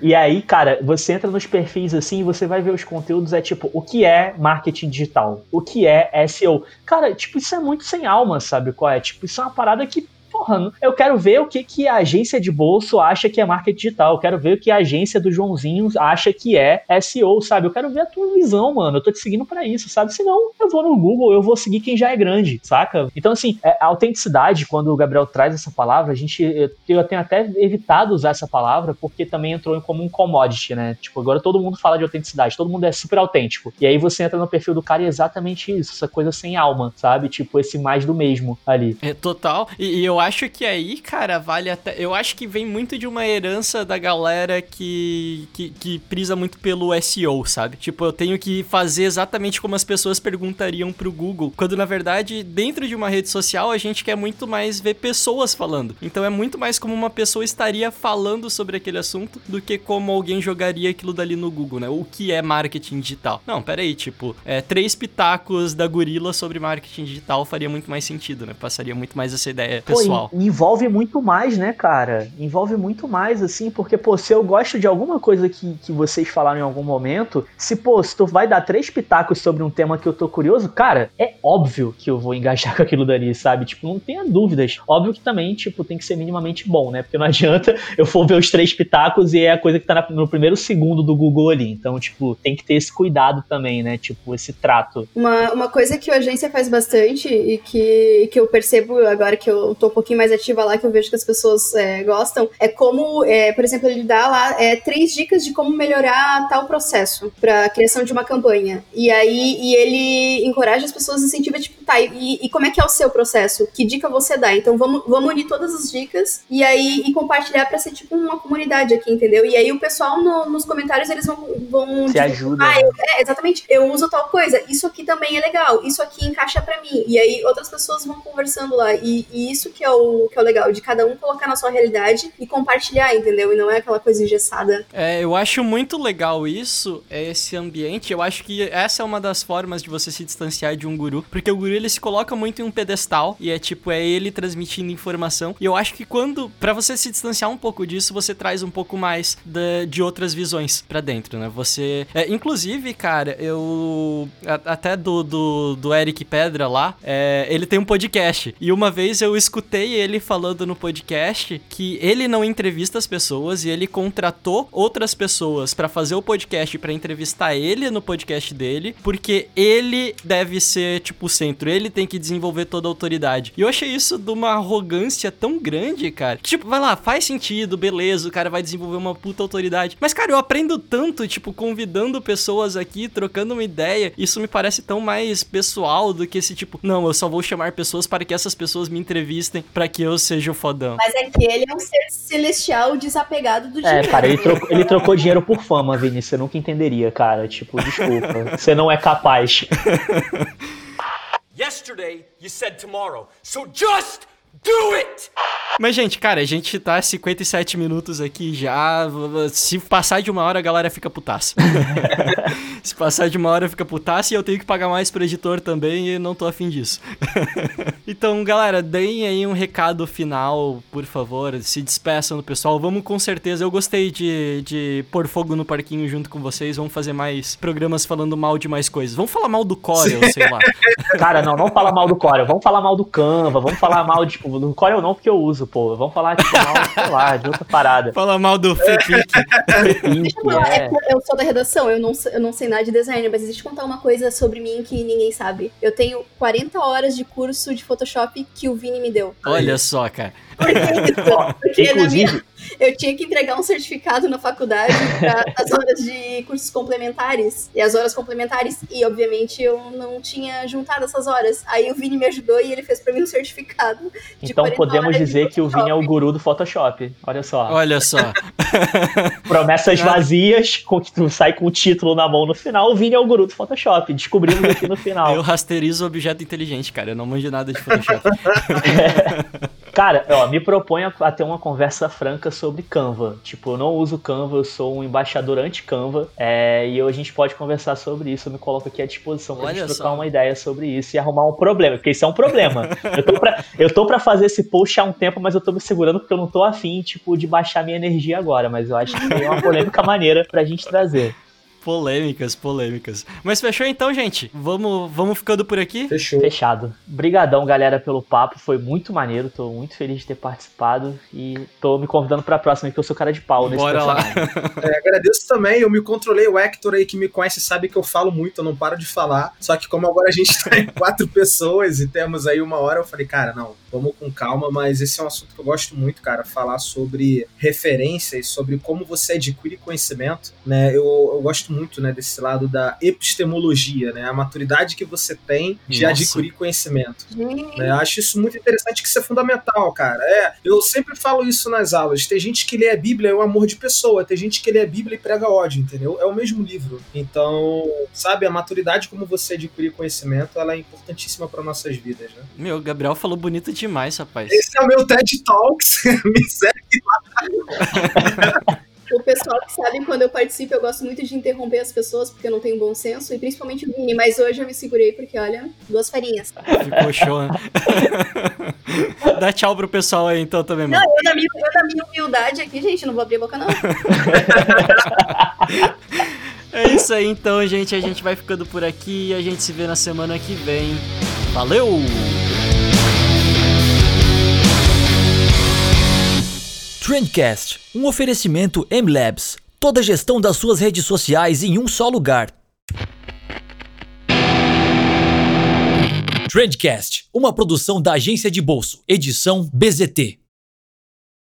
E aí, cara, você entra nos perfis assim e você vai ver os conteúdos, é tipo, o que é marketing digital? O que é SEO? Cara, tipo, isso é muito sem alma, sabe qual é? Tipo, isso é uma parada que, porra, eu quero ver o que, que a agência de bolso acha que é marketing digital. Eu quero ver o que a agência do Joãozinho acha que é SEO, sabe? Eu quero ver a tua visão, mano. Eu tô te seguindo para isso, sabe? Senão eu vou no Google, eu vou seguir quem já é grande, saca? Então, assim, é, a autenticidade, quando o Gabriel traz essa palavra, a gente. Eu tenho até evitado usar essa palavra porque também entrou como um commodity, né? Tipo, agora todo mundo fala de autenticidade, todo mundo é super autêntico. E aí você entra no perfil do cara e é exatamente isso, essa coisa sem alma, sabe? Tipo, esse mais do mesmo ali. É total. E, e eu acho que aí, cara, vale até. Eu acho que vem muito de uma herança da galera que, que, que prisa muito pelo SEO, sabe? Tipo, eu tenho que fazer exatamente como as pessoas perguntariam pro Google. Quando na verdade, dentro de uma rede social, a gente quer muito mais ver pessoas falando. Então é muito mais como uma pessoa estaria falando sobre aquele assunto do que como alguém jogaria aquilo dali no Google, né? O que é marketing digital? Não, peraí, tipo, é, três pitacos da gorila sobre marketing digital faria muito mais sentido, né? Passaria muito mais essa ideia pessoal. Pô, envolve muito mais, né, cara? Envolve muito mais, assim, porque, pô, se eu gosto de alguma coisa que, que vocês falaram em algum momento, se, pô, se tu vai dar três pitacos sobre um tema que eu tô curioso, cara, é óbvio que eu vou engajar com aquilo dali, sabe? Tipo, não tenha dúvidas. Óbvio que também, tipo, tem que ser minimamente bom, né? Porque não *laughs* adianta eu for ver os três pitacos e é a coisa que tá no primeiro segundo do Google ali. Então, tipo, tem que ter esse cuidado também, né? Tipo, esse trato. Uma, uma coisa que a agência faz bastante e que, que eu percebo agora que eu tô um pouquinho mais ativa lá, que eu vejo que as pessoas é, gostam, é como, é, por exemplo, ele dá lá é, três dicas de como melhorar tal processo para criação de uma campanha. E aí e ele encoraja as pessoas, incentiva, tipo, tá, e, e, como é que é o seu processo? Que dica você dá? Então vamos, vamos unir todas as dicas e aí e compartilhar para ser tipo uma comunidade aqui, entendeu? E aí o pessoal no, nos comentários eles vão. vão Se ajuda. Ah, eu, é, exatamente. Eu uso tal coisa, isso aqui também é legal, isso aqui encaixa para mim. E aí outras pessoas vão conversando lá. E, e, isso que é, o, que é o legal, de cada um colocar na sua realidade e compartilhar, entendeu? E não é aquela coisa engessada. É, eu acho muito legal isso, esse ambiente. Eu acho que essa é uma das formas de você se distanciar de um guru, porque o guru ele se coloca muito em um pedestal e é tipo, é ele transmitindo informação. E eu acho que quando, para você se distanciar um pouco disso, você traz um pouco mais de, de outras visões para dentro, né? Você. É, inclusive, cara, eu. Até do, do, do Eric Pedra lá, é, ele tem um podcast. E uma vez eu escutei ele falando no podcast que ele não entrevista as pessoas e ele contratou outras pessoas para fazer o podcast para entrevistar ele no podcast dele, porque ele deve ser, tipo, o centro. Ele tem que desenvolver toda a autoridade. E eu achei isso de uma arrogância tão grande, cara. Tipo, vai lá, faz sentido, beleza, o cara vai desenvolver uma puta autoridade. Mas, cara, eu aprendo tanto, tipo, convidando pessoas aqui, trocando uma ideia. Isso me parece tão mais pessoal do que esse tipo, não, eu só vou chamar pessoas para que essas pessoas me entrevistem para que eu seja o fodão. Mas é que ele é um ser celestial desapegado do É, dinheiro. cara, ele trocou, ele trocou dinheiro por fama, Vini. Você nunca entenderia, cara. Tipo, desculpa. *laughs* Você não é capaz. Yesterday, you said tomorrow. So just do it! Mas, gente, cara, a gente tá 57 minutos aqui já. Se passar de uma hora, a galera fica putaça. *laughs* Se passar de uma hora, fica putaça e eu tenho que pagar mais pro editor também e não tô afim disso. *laughs* então, galera, deem aí um recado final, por favor. Se despeçam do pessoal. Vamos com certeza. Eu gostei de, de pôr fogo no parquinho junto com vocês. Vamos fazer mais programas falando mal de mais coisas. Vamos falar mal do Corel, sei lá. Cara, não, não fala mal do Corel. Vamos falar mal do Canva. Vamos falar mal, tipo, do Corel não, porque eu uso, pô. Vamos falar, tipo, mal, sei lá, de outra parada. *laughs* Falar mal do eu falar, é. eu sou da redação, eu não, eu não sei nada de design, mas deixa eu contar uma coisa sobre mim que ninguém sabe. Eu tenho 40 horas de curso de Photoshop que o Vini me deu. Olha só, cara. Por que isso? Porque na Inclusive, minha, eu tinha que entregar um certificado na faculdade para as horas de cursos complementares e as horas complementares e obviamente eu não tinha juntado essas horas. Aí o Vini me ajudou e ele fez para mim um certificado. De então 40 podemos horas de dizer que o Vini é o guru do Photoshop. Olha só. Olha só. *laughs* Promessas vazias, com que tu sai com o título na mão no final, o Vini é o guru do Photoshop. Descobrimos aqui no final. Eu rasterizo objeto inteligente, cara. Eu não manjo nada de Photoshop. *laughs* *laughs* Cara, ó, me proponho a ter uma conversa franca sobre Canva. Tipo, eu não uso Canva, eu sou um embaixador anti-Canva. É, e a gente pode conversar sobre isso. Eu me coloco aqui à disposição pra Olha gente trocar só. uma ideia sobre isso e arrumar um problema. Porque isso é um problema. eu, tô pra, eu tô pra fazer esse post há um tempo, mas eu tô me segurando porque eu não tô afim, tipo, de baixar minha energia agora. Mas eu acho que é uma polêmica maneira pra gente trazer. Polêmicas, polêmicas. Mas fechou então, gente? Vamos, vamos ficando por aqui? Fechou. Fechado. Brigadão, galera, pelo papo. Foi muito maneiro. Tô muito feliz de ter participado. E tô me convidando pra próxima, que eu sou cara de pau nesse Bora lá. *laughs* *laughs* É, agradeço também, eu me controlei. O Hector aí que me conhece sabe que eu falo muito, eu não paro de falar. Só que como agora a gente tá em *laughs* quatro pessoas e temos aí uma hora, eu falei, cara, não, vamos com calma, mas esse é um assunto que eu gosto muito, cara, falar sobre referências, sobre como você adquire conhecimento, né? Eu, eu gosto muito, né, desse lado da epistemologia, né? A maturidade que você tem de Nossa. adquirir conhecimento. Né? Eu acho isso muito interessante, que isso é fundamental, cara. É, eu sempre falo isso nas aulas. Tem gente que lê a Bíblia é o amor de pessoa, tem gente que lê a Bíblia e prega ódio, entendeu? É o mesmo livro. Então, sabe, a maturidade como você adquirir conhecimento, ela é importantíssima para nossas vidas, né? Meu, o Gabriel falou bonito demais, rapaz. Esse é o meu TED Talks. *laughs* Me segue *laughs* o pessoal que sabe, quando eu participo, eu gosto muito de interromper as pessoas porque eu não tenho bom senso, e principalmente o Vini, mas hoje eu me segurei porque, olha, duas farinhas. Ficou show, né? *laughs* Dá tchau pro pessoal aí então também, Não, mano. eu na, minha, eu na minha humildade aqui, gente, não vou abrir a boca, não. *laughs* É isso aí então, gente. A gente vai ficando por aqui e a gente se vê na semana que vem. Valeu! Trendcast, um oferecimento M-Labs. Toda a gestão das suas redes sociais em um só lugar. Trendcast, uma produção da agência de bolso, edição BZT.